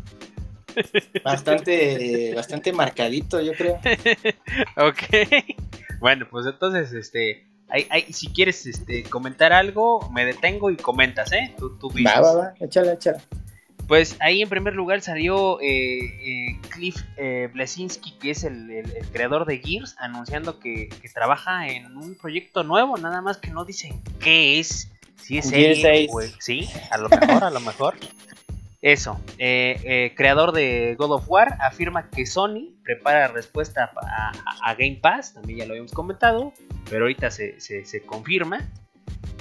bastante, bastante marcadito, yo creo. ok. Bueno, pues entonces, este, si quieres este, comentar algo, me detengo y comentas, ¿eh? Tú, tú va, va, va, échala, échala. Pues ahí en primer lugar salió eh, eh, Cliff eh, Blesinski, que es el, creador de Gears, anunciando que, trabaja en un proyecto nuevo, nada más que no dicen qué es. Si es él, pues, sí, a lo mejor, a lo mejor. Eso, creador de God of War, afirma que Sony prepara respuesta a, Game Pass, también ya lo habíamos comentado, pero ahorita se, confirma.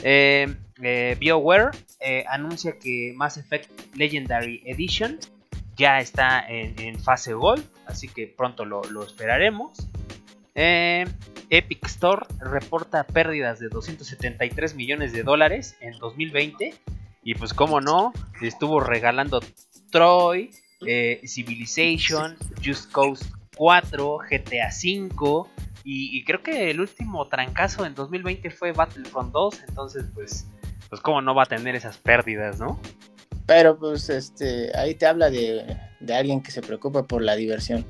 Eh, eh, BioWare eh, anuncia que Mass Effect Legendary Edition ya está en, fase Gold, así que pronto lo, esperaremos. Epic Store reporta pérdidas de 273 millones de dólares en 2020. Y pues como no, estuvo regalando Troy, Civilization, Just Cause 4, GTA 5, y, creo que el último trancazo en 2020 fue Battlefront 2, entonces pues, pues cómo no va a tener esas pérdidas, ¿no? Pero pues este, ahí te habla de, alguien que se preocupa por la diversión.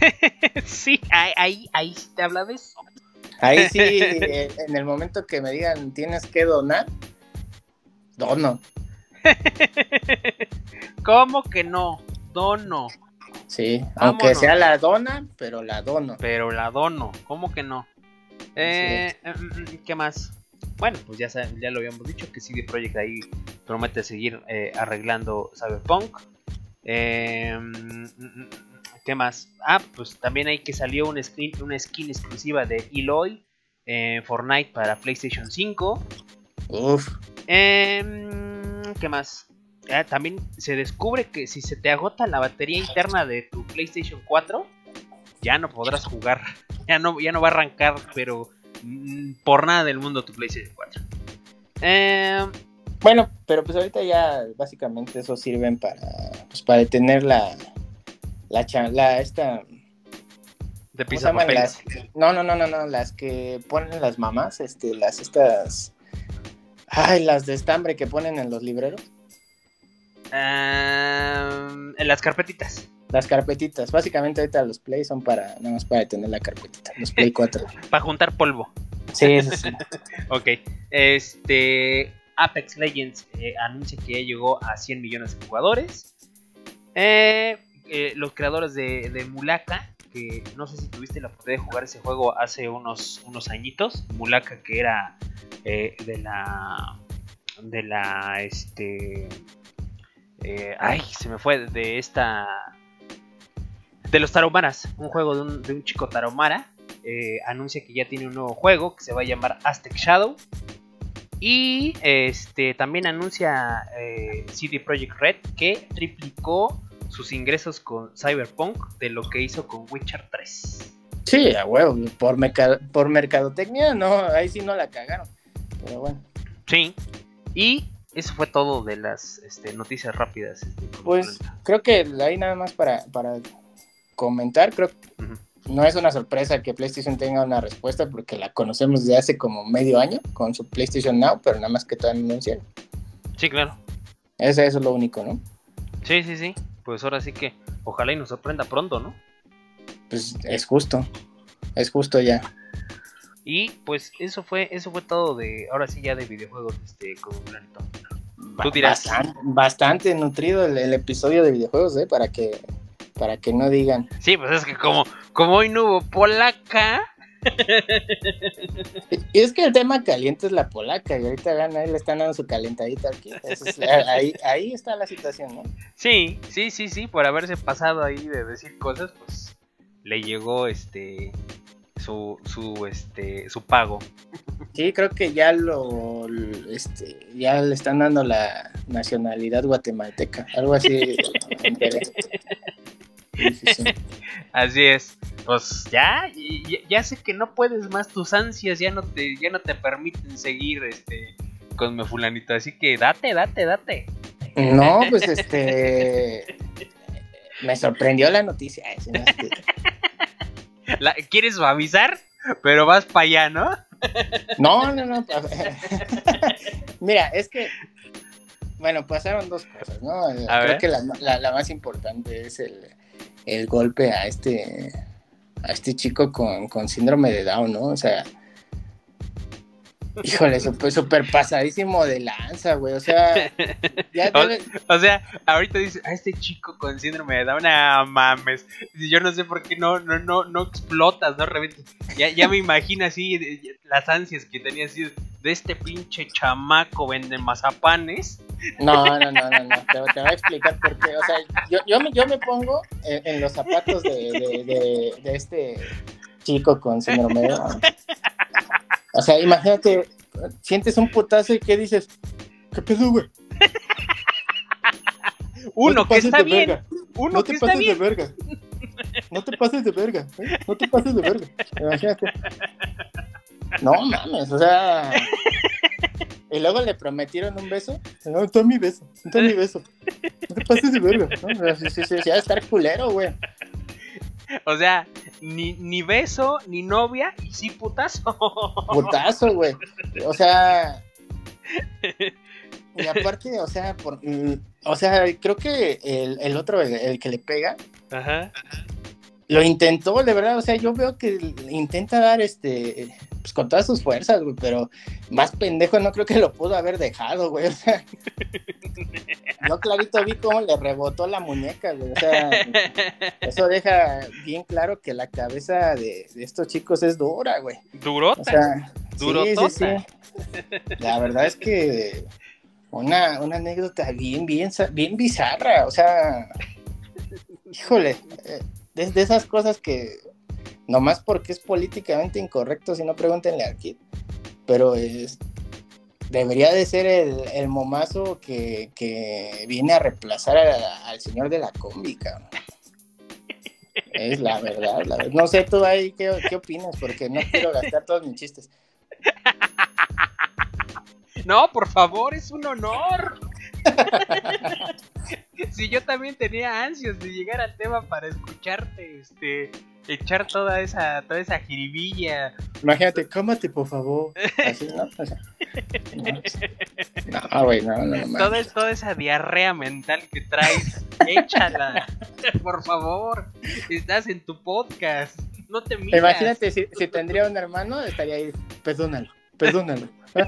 sí, ahí, ahí, te habla de eso. Ahí sí, en el momento que me digan tienes que donar, dono. ¿Cómo que no? Dono. Sí, aunque sea la dona, pero la dono. Pero la dono, ¿cómo que no? Eh, mm, mm, ¿Qué más? Bueno, pues ya, ya lo habíamos dicho que CD Projekt ahí promete seguir eh, arreglando Cyberpunk. Eh, mm, ¿Qué más? Ah, pues también hay que salió una skin, una skin exclusiva de Eloy en Fortnite para PlayStation 5. Uf. Em, ¿Qué más? Ah, también se descubre que si se te agota la batería interna de tu PlayStation 4, ya no podrás jugar. Ya no, ya no va a arrancar, pero mm, por nada del mundo tu PlayStation 4. Em, Bueno, pero pues ahorita ya básicamente eso sirven para, pues, para detener la, la, cha- la esta, de ¿cómo se pizza no, no, no, no, no, las que ponen las mamás, este, las estas, ay, las de estambre que ponen en los libreros, en las carpetitas. las carpetitas, básicamente ahorita los Play son para, nada más para detener la carpetita, los Play 4. Para juntar polvo. Sí, sí, sí. Ok. Este. Apex Legends eh, anuncia que ya llegó a 100 millones de jugadores. Eh, eh, los creadores de, de Mulaka, que no sé si tuviste la oportunidad de jugar ese juego hace unos, unos añitos. Mulaka, que era eh, de la. De la. Este. eh, ay, se me fue. De esta. De los Tarahumaras. Un juego de un, chico Tarahumara. eh, anuncia que ya tiene un nuevo juego que se va a llamar Aztec Shadow. Y este también anuncia eh, CD Projekt Red que triplicó sus ingresos con Cyberpunk de lo que hizo con Witcher 3. Sí, a huevo, por, por mercadotecnia, no, ahí sí no la cagaron, pero bueno. Sí. Y eso fue todo de las este, noticias rápidas. este, Pues creo que ahí nada más para, para comentar, creo que no es una sorpresa que PlayStation tenga una respuesta porque la conocemos desde hace como medio año con su PlayStation Now, pero nada más que todavía no anunciaron. Sí, claro. Ese eso es lo único, ¿no? Sí, sí, sí. Pues ahora sí que ojalá y nos sorprenda pronto, ¿no? Pues es justo, es justo ya. Y pues eso fue eso fue todo de ahora sí ya de videojuegos este con. Tú dirás. Bastante, bastante nutrido el, el episodio de videojuegos, ¿eh? Para que, para que no digan. Sí, pues es que como como hoy no hubo polaca, Y es que el tema caliente es la polaca y ahorita ahí le están dando su calentadita aquí. Es- ahí, ahí está la situación, ¿no? Sí, sí, sí, sí, por haberse pasado ahí de decir cosas, pues le llegó este su su este su pago. Sí, creo que ya lo, este, ya le están dando la nacionalidad guatemalteca, algo así. Así es. Pues ya, ya, ya sé que no puedes más tus ansias, ya no te ya no te permiten seguir este con mi fulanito, así que date, date, date. No, pues este, me sorprendió la noticia. La- ¿Quieres avisar? Pero vas para allá, ¿no? No, no, no. Mira, es que, bueno, pasaron dos cosas, ¿no? A Creo ver. que la, la- la más importante es el, el golpe a este, a este chico con, con síndrome de Down, ¿no? O sea, híjole, súper super pasadísimo de lanza, güey. O sea, ya O- debe- O sea, ahorita dice, a este chico con síndrome de Down, ah, mames. Yo no sé por qué no, no, no, no explotas, no reventas. Ya, ya me imagino así de- de- las ansias que tenía así de este pinche chamaco vende mazapanes. No, no, no, no, no. Te, te voy a explicar por qué. O sea, yo, yo, me, yo me pongo en, en los zapatos de, de, de- de este chico con síndrome de Down. O sea, imagínate, sientes un putazo y ¿qué dices? ¿Qué pedo, güey? Uno No que está de bien, verga. uno No que te está pases de verga. No te pases de verga. ¿eh? No te pases de verga. Imagínate. No mames, o sea. Y luego le prometieron un beso. No, está mi beso. Está mi beso. No te pases de verga. ¿no? Sí, sí, sí, de estar culero, güey. O sea, ni, ni beso, ni novia, y sí putazo. Putazo, güey. O sea. Y aparte, o sea, por, mm, o sea, creo que el, el otro, el, el que le pega, Ajá. lo intentó, de verdad. O sea, yo veo que intenta dar este, pues con todas sus fuerzas, güey, pero más pendejo no creo que lo pudo haber dejado, güey. O sea, yo clarito vi cómo le rebotó la muñeca, güey. O sea, eso deja bien claro que la cabeza de, de estos chicos es dura, güey. O Durota. sea, Durotota. sí, sí, sí. La verdad es que una, una anécdota bien, bien, bien bizarra. O sea, híjole, eh, de, de esas cosas que nomás porque es políticamente incorrecto, si no pregúntenle a Kid, pero es, debería de ser el, el momazo que, que, viene a reemplazar al señor de la combi, cabrón. Es la verdad, la verdad. No sé tú ahí qué, qué opinas, porque no quiero gastar todos mis chistes. No, por favor, es un honor. si yo también tenía ansias de llegar al tema para escucharte, este, echar toda esa, toda esa jiribilla. Imagínate, cómate por favor. Así, ¿no? O sea, no, güey, no, no, no, toda, toda esa diarrea mental que traes, échala. por favor, estás en tu podcast. No te miras. Imagínate, si, si tendría un hermano, estaría ahí, perdónalo, perdónalo.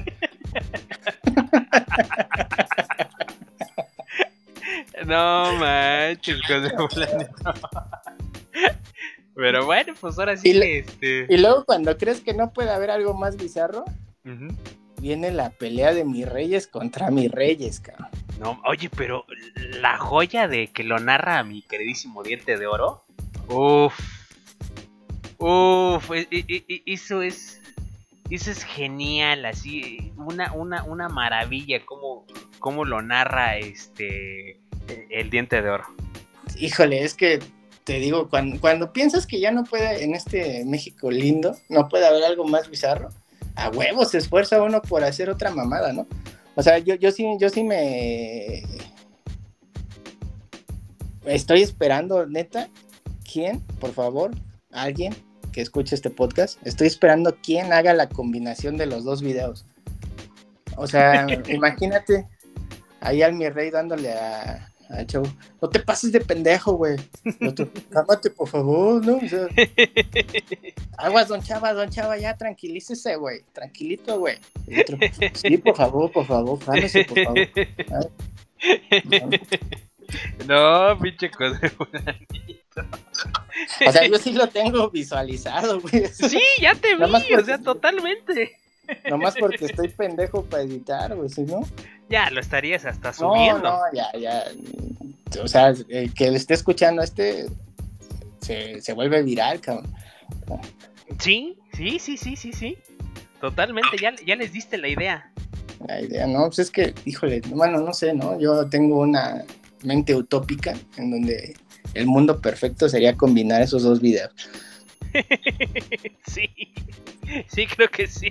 No manches, Pero bueno, pues ahora sí y, este. Y luego cuando crees que no puede haber algo más bizarro, uh -huh. viene la pelea de mis reyes contra mis reyes, cabrón. No, oye, pero la joya de que lo narra mi queridísimo diente de oro. Uff. Uff, eso es. Eso es genial, así, una, una, una maravilla cómo, cómo lo narra este el diente de oro. Híjole, es que te digo, cuando, cuando, piensas que ya no puede, en este México lindo, no puede haber algo más bizarro, a huevos se esfuerza uno por hacer otra mamada, ¿no? O sea, yo, yo sí, yo sí me estoy esperando, neta, ¿quién, por favor, alguien que escuche este podcast, estoy esperando quién haga la combinación de los dos videos. O sea, imagínate ahí al mi rey dándole a, a chavo, no te pases de pendejo, güey. Cámate, por favor, ¿no? O sea, aguas, don Chava, don Chava, ya tranquilícese, güey. Tranquilito, güey. Sí, por favor, por favor, cálmese, por favor. No, pinche cosa O sea, yo sí lo tengo visualizado, güey. Sí, ya te vi, o sea, totalmente. Nomás porque estoy pendejo para editar, güey, si no. Ya, lo estarías hasta subiendo. No, no, ya, ya. O sea, el que le esté escuchando a este se, se vuelve viral, cabrón. Sí, sí, sí, sí, sí, sí. Totalmente, ya, ya les diste la idea. La idea, no, pues es que, híjole, bueno, no sé, ¿no? Yo tengo una mente utópica en donde el mundo perfecto sería combinar esos dos videos. sí, sí, creo que sí.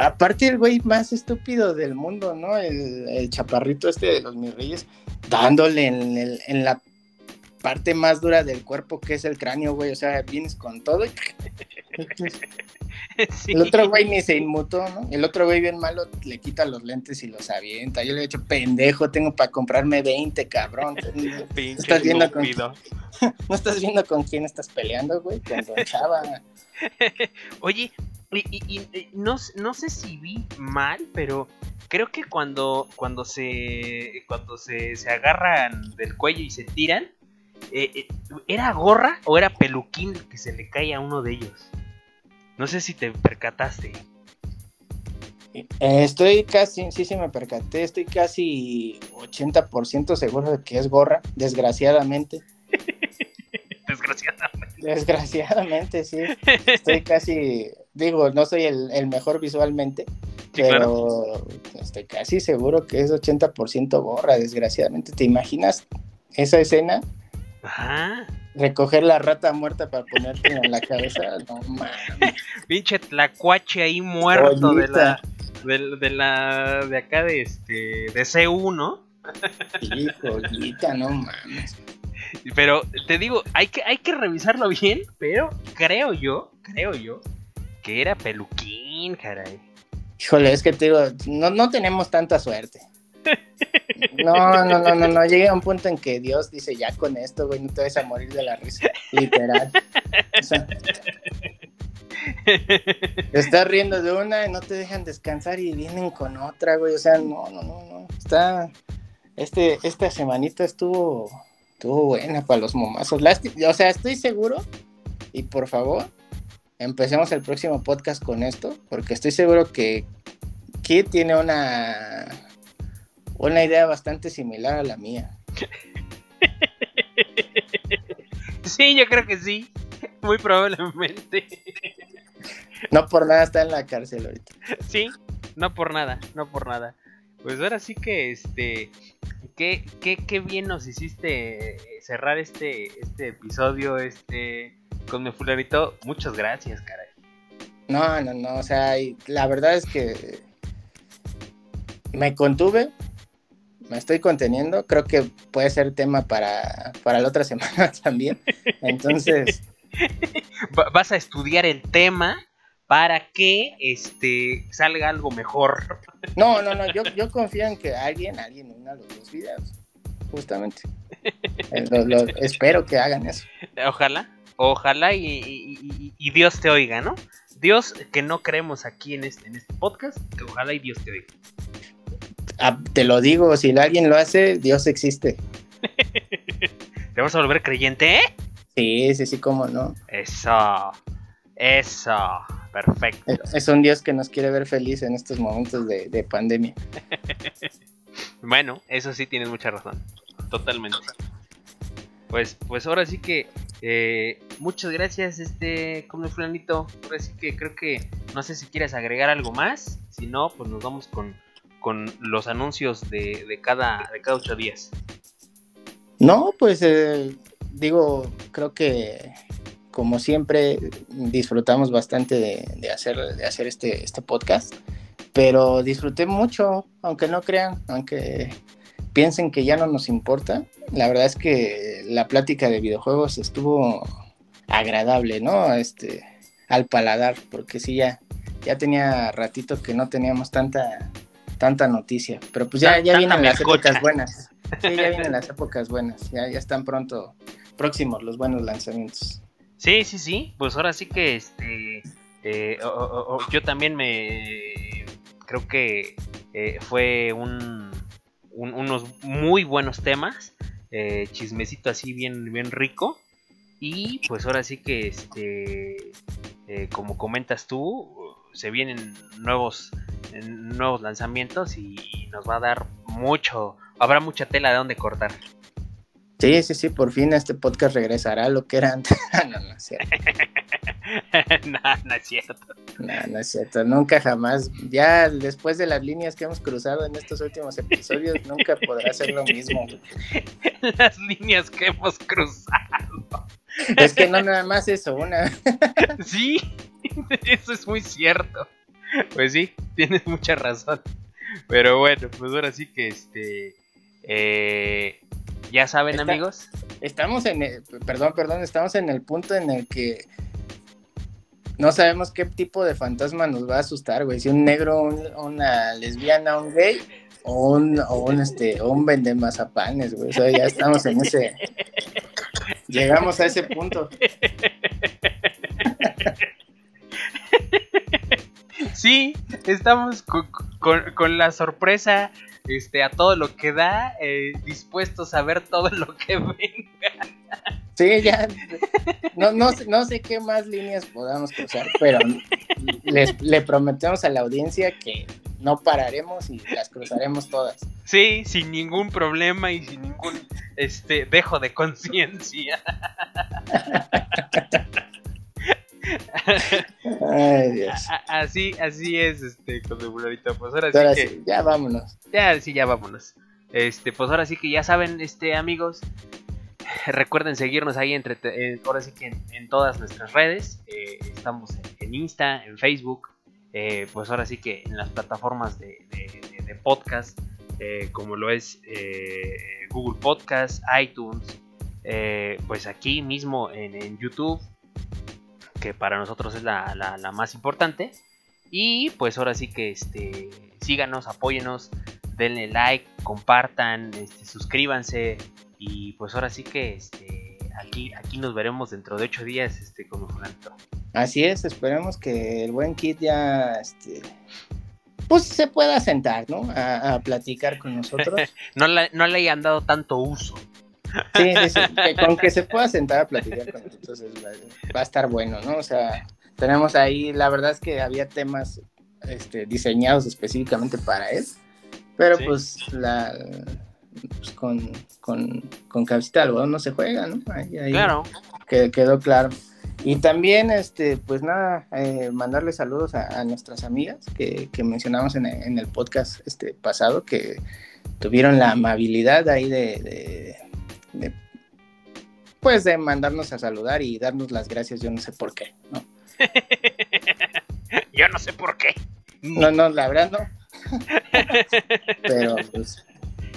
Aparte el güey más estúpido del mundo, ¿no? El, el chaparrito este de los mis reyes, dándole en, el, en, la parte más dura del cuerpo que es el cráneo, güey. O sea, vienes con todo y... Sí. El otro güey ni se inmutó, ¿no? El otro güey bien malo le quita los lentes y los avienta. Yo le he dicho, pendejo, tengo para comprarme 20, cabrón. ¿No estás, viendo con... ¿No estás viendo con quién estás peleando, güey? Con Don Chava. Oye, y, y, y, no, no sé si vi mal, pero creo que cuando, cuando se cuando se, se agarran del cuello y se tiran, eh, eh, ¿era gorra o era peluquín el que se le cae a uno de ellos? No sé si te percataste. Eh, estoy casi, sí, sí me percaté, estoy casi 80% seguro de que es gorra, desgraciadamente. desgraciadamente. Desgraciadamente, sí. Estoy casi, digo, no soy el, el mejor visualmente, sí, pero claro. estoy casi seguro que es 80% gorra, desgraciadamente. ¿Te imaginas esa escena? Ajá. Recoger la rata muerta para ponerte en la cabeza, no mames. Pinche tlacuache ahí muerto de la, de, de, la. de acá de este. de C1, ¿no? Sí, joyita, no mames. Pero te digo, hay que, hay que revisarlo bien, pero creo yo, creo yo, que era peluquín, caray. Híjole, es que te digo, no, no tenemos tanta suerte. No, no, no, no, no, llega un punto en que Dios dice, ya con esto, güey, no te vas a morir de la risa, literal. O sea, estás riendo de una y no te dejan descansar y vienen con otra, güey, o sea, no, no, no, no, está, este, esta semanita estuvo, estuvo buena para los momazos, o sea, estoy seguro, y por favor, empecemos el próximo podcast con esto, porque estoy seguro que Kid tiene una una idea bastante similar a la mía. Sí, yo creo que sí. Muy probablemente. No por nada está en la cárcel ahorita. Sí, no por nada, no por nada. Pues ahora sí que este. Qué, qué, qué bien nos hiciste cerrar este, este episodio este con mi fulanito. Muchas gracias, caray. No, no, no. O sea, la verdad es que me contuve, me estoy conteniendo. Creo que puede ser tema para, para la otra semana también. Entonces. Vas a estudiar el tema para que este salga algo mejor. No, no, no, yo, yo confío en que alguien, alguien una los dos videos, justamente. Eh, espero que hagan eso. Ojalá, ojalá y, Dios te oiga, ¿no? Dios que no creemos aquí en este, en este podcast, que ojalá y Dios te oiga. Ah, te lo digo, si alguien lo hace, Dios existe. ¿Te vas a volver creyente? Sí, sí, sí, cómo no. Eso, eso. Perfecto. Es, un Dios que nos quiere ver feliz en estos momentos de, pandemia. bueno, eso sí tienes mucha razón. Totalmente. Pues, pues ahora sí que eh, muchas gracias, este, como fulanito. Ahora sí que creo que no sé si quieres agregar algo más. Si no, pues nos vamos con, con los anuncios de, cada, de cada ocho días. No, pues eh, digo, creo que como siempre, disfrutamos bastante de, hacer, de hacer este, este podcast, pero disfruté mucho, aunque no crean, aunque piensen que ya no nos importa. La verdad es que la plática de videojuegos estuvo agradable, ¿no? Este, al paladar, porque sí, ya, ya tenía ratito que no teníamos tanta, tanta noticia, pero pues ya, ya vienen las épocas buenas. Sí, ya vienen las épocas buenas, ya, ya están pronto próximos los buenos lanzamientos. Sí, sí, sí. Pues ahora sí que este. Eh, yo también me. Creo que eh, fue un, unos muy buenos temas. Eh, chismecito así bien, bien rico. Y pues ahora sí que este. como comentas tú, se vienen nuevos, nuevos lanzamientos y nos va a dar mucho. Habrá mucha tela de donde cortar. Sí, sí, sí, por fin este podcast regresará a lo que era antes. no, no es cierto. no, no es cierto. No, no es cierto, nunca jamás. Ya después de las líneas que hemos cruzado en estos últimos episodios, nunca podrá ser lo mismo. las líneas que hemos cruzado. Es que no nada más eso, una. sí, eso es muy cierto. Pues sí, tienes mucha razón. Pero bueno, pues ahora sí que este. Eh, ya saben, amigos. Estamos en el, perdón, perdón, estamos en el punto en el que no sabemos qué tipo de fantasma nos va a asustar, güey. Si un negro, una lesbiana, un gay o un, o un este, un vende mazapanes, güey. O sea, ya estamos en ese. Llegamos a ese punto. Sí, estamos con la sorpresa este, a todo lo que da, eh, dispuestos a ver todo lo que venga. Sí, ya. No, no, no sé qué más líneas podamos cruzar, pero les, le prometemos a la audiencia que no pararemos y las cruzaremos todas. Sí, sin ningún problema y sin ningún este dejo de conciencia. Ay, Dios. Así, así es, este, con Pues ahora, sí que. ya vámonos. Ya, sí, ya vámonos. Este, pues ahora sí que ya saben, este, amigos. Recuerden seguirnos ahí entre, ahora sí que en, todas nuestras redes. Eh, estamos en, Insta, en Facebook. Eh, pues ahora sí que en las plataformas de, podcast, eh, como lo es Google Podcast, iTunes, pues aquí mismo en YouTube que para nosotros es la, la, más importante. Y pues ahora sí que este, síganos, apóyenos, denle like, compartan, este, suscríbanse. Y pues ahora sí que este, aquí, aquí nos veremos dentro de ocho días este, con Fernando. Así es, esperemos que el buen Kit ya este, pues se pueda sentar, ¿no? A, platicar con nosotros. no, no le hayan dado tanto uso. Sí, sí, sí. con que se pueda sentar a platicar con nosotros va, a estar bueno, ¿no? O sea, tenemos ahí, la verdad es que había temas este, diseñados específicamente para él, pero pues la, pues, con, con, con cabecita de algodón no se juega, ¿no? Ahí, ahí Claro. que- quedó claro. Y también, este, pues nada, eh, mandarle saludos a, a nuestras amigas que, que mencionamos en, el- en el podcast este pasado, que tuvieron la amabilidad ahí de, de- de, pues de mandarnos a saludar y darnos las gracias, yo no sé por qué, ¿no? Yo no sé por qué. No, no, la verdad no. Pero pues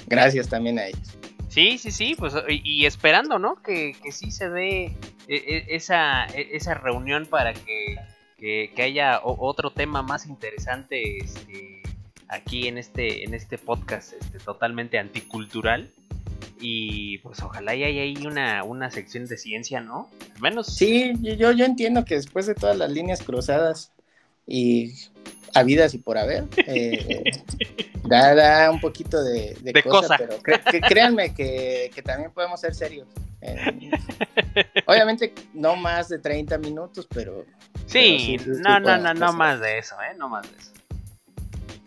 gracias también a ellos. Sí, sí, sí, pues y, esperando, ¿no? Que, que sí se dé eh, eh, esa, eh, esa reunión para que, que, que haya otro tema más interesante este, aquí en este, en este podcast este, totalmente anticultural. Y pues ojalá y haya ahí una, una sección de ciencia, ¿no? Al menos Sí, yo, yo entiendo que después de todas las líneas cruzadas y habidas y por haber, eh, da, da un poquito de, de De cosa. pero cre- que créanme que, que también podemos ser serios. Eh, obviamente no más de 30 minutos, pero Sí, pero sí, sí, no, sí no, no, no más de eso, ¿eh? No más de eso.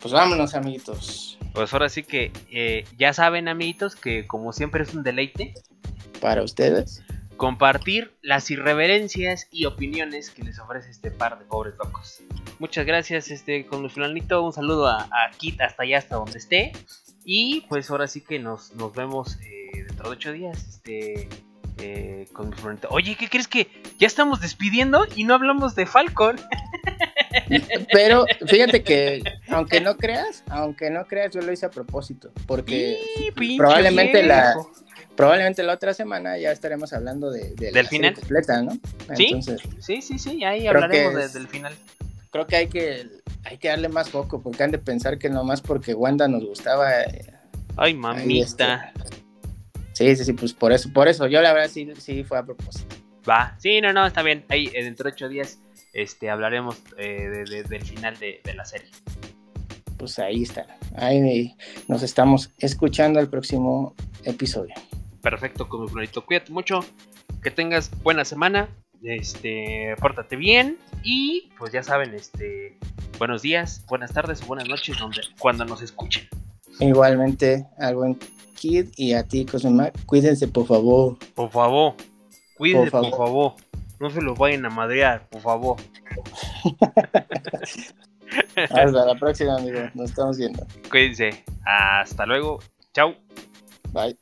pues vámonos amiguitos, Pues ahora sí que eh, ya saben, amiguitos, que como siempre es un deleite para ustedes. compartir las irreverencias y opiniones que les ofrece este par de pobres locos. Muchas gracias, este, con mi fulanito, un saludo a, a Kit hasta allá, hasta donde esté. Y pues ahora sí que nos, nos vemos eh, dentro de ocho días, este, eh, con mi. Oye, ¿qué crees que ya estamos despidiendo y no hablamos de Falcon? Pero fíjate que aunque no creas, aunque no creas, yo lo hice a propósito, porque probablemente la- probablemente la otra semana ya estaremos hablando de, de la ¿Del final? completa, ¿no? ¿Sí? Entonces, Sí, sí, sí, ahí hablaremos que de- es- del final. creo que hay que hay que darle más foco, porque han de pensar que nomás porque Wanda nos gustaba. eh, Ay, mamita. este, sí, sí, sí, pues por eso, por eso. Yo la verdad sí, sí fue a propósito. Va, sí, no, no, está bien. Ahí dentro de ocho días este, hablaremos eh, de- de- del final de, de la serie. Pues ahí está. Ahí nos estamos escuchando el próximo episodio. Perfecto, como Florito. Cuídate mucho, que tengas buena semana, este, pórtate bien y pues ya saben, este, buenos días, buenas tardes o buenas noches donde, cuando nos escuchen. Igualmente al buen Kid y a ti, Cosmemac, cuídense por favor. Por favor, cuídense, Por por favor. No se los vayan a madrear, por favor. Hasta la próxima, amigos. Nos estamos viendo. Cuídense. Hasta luego. Chau. Bye.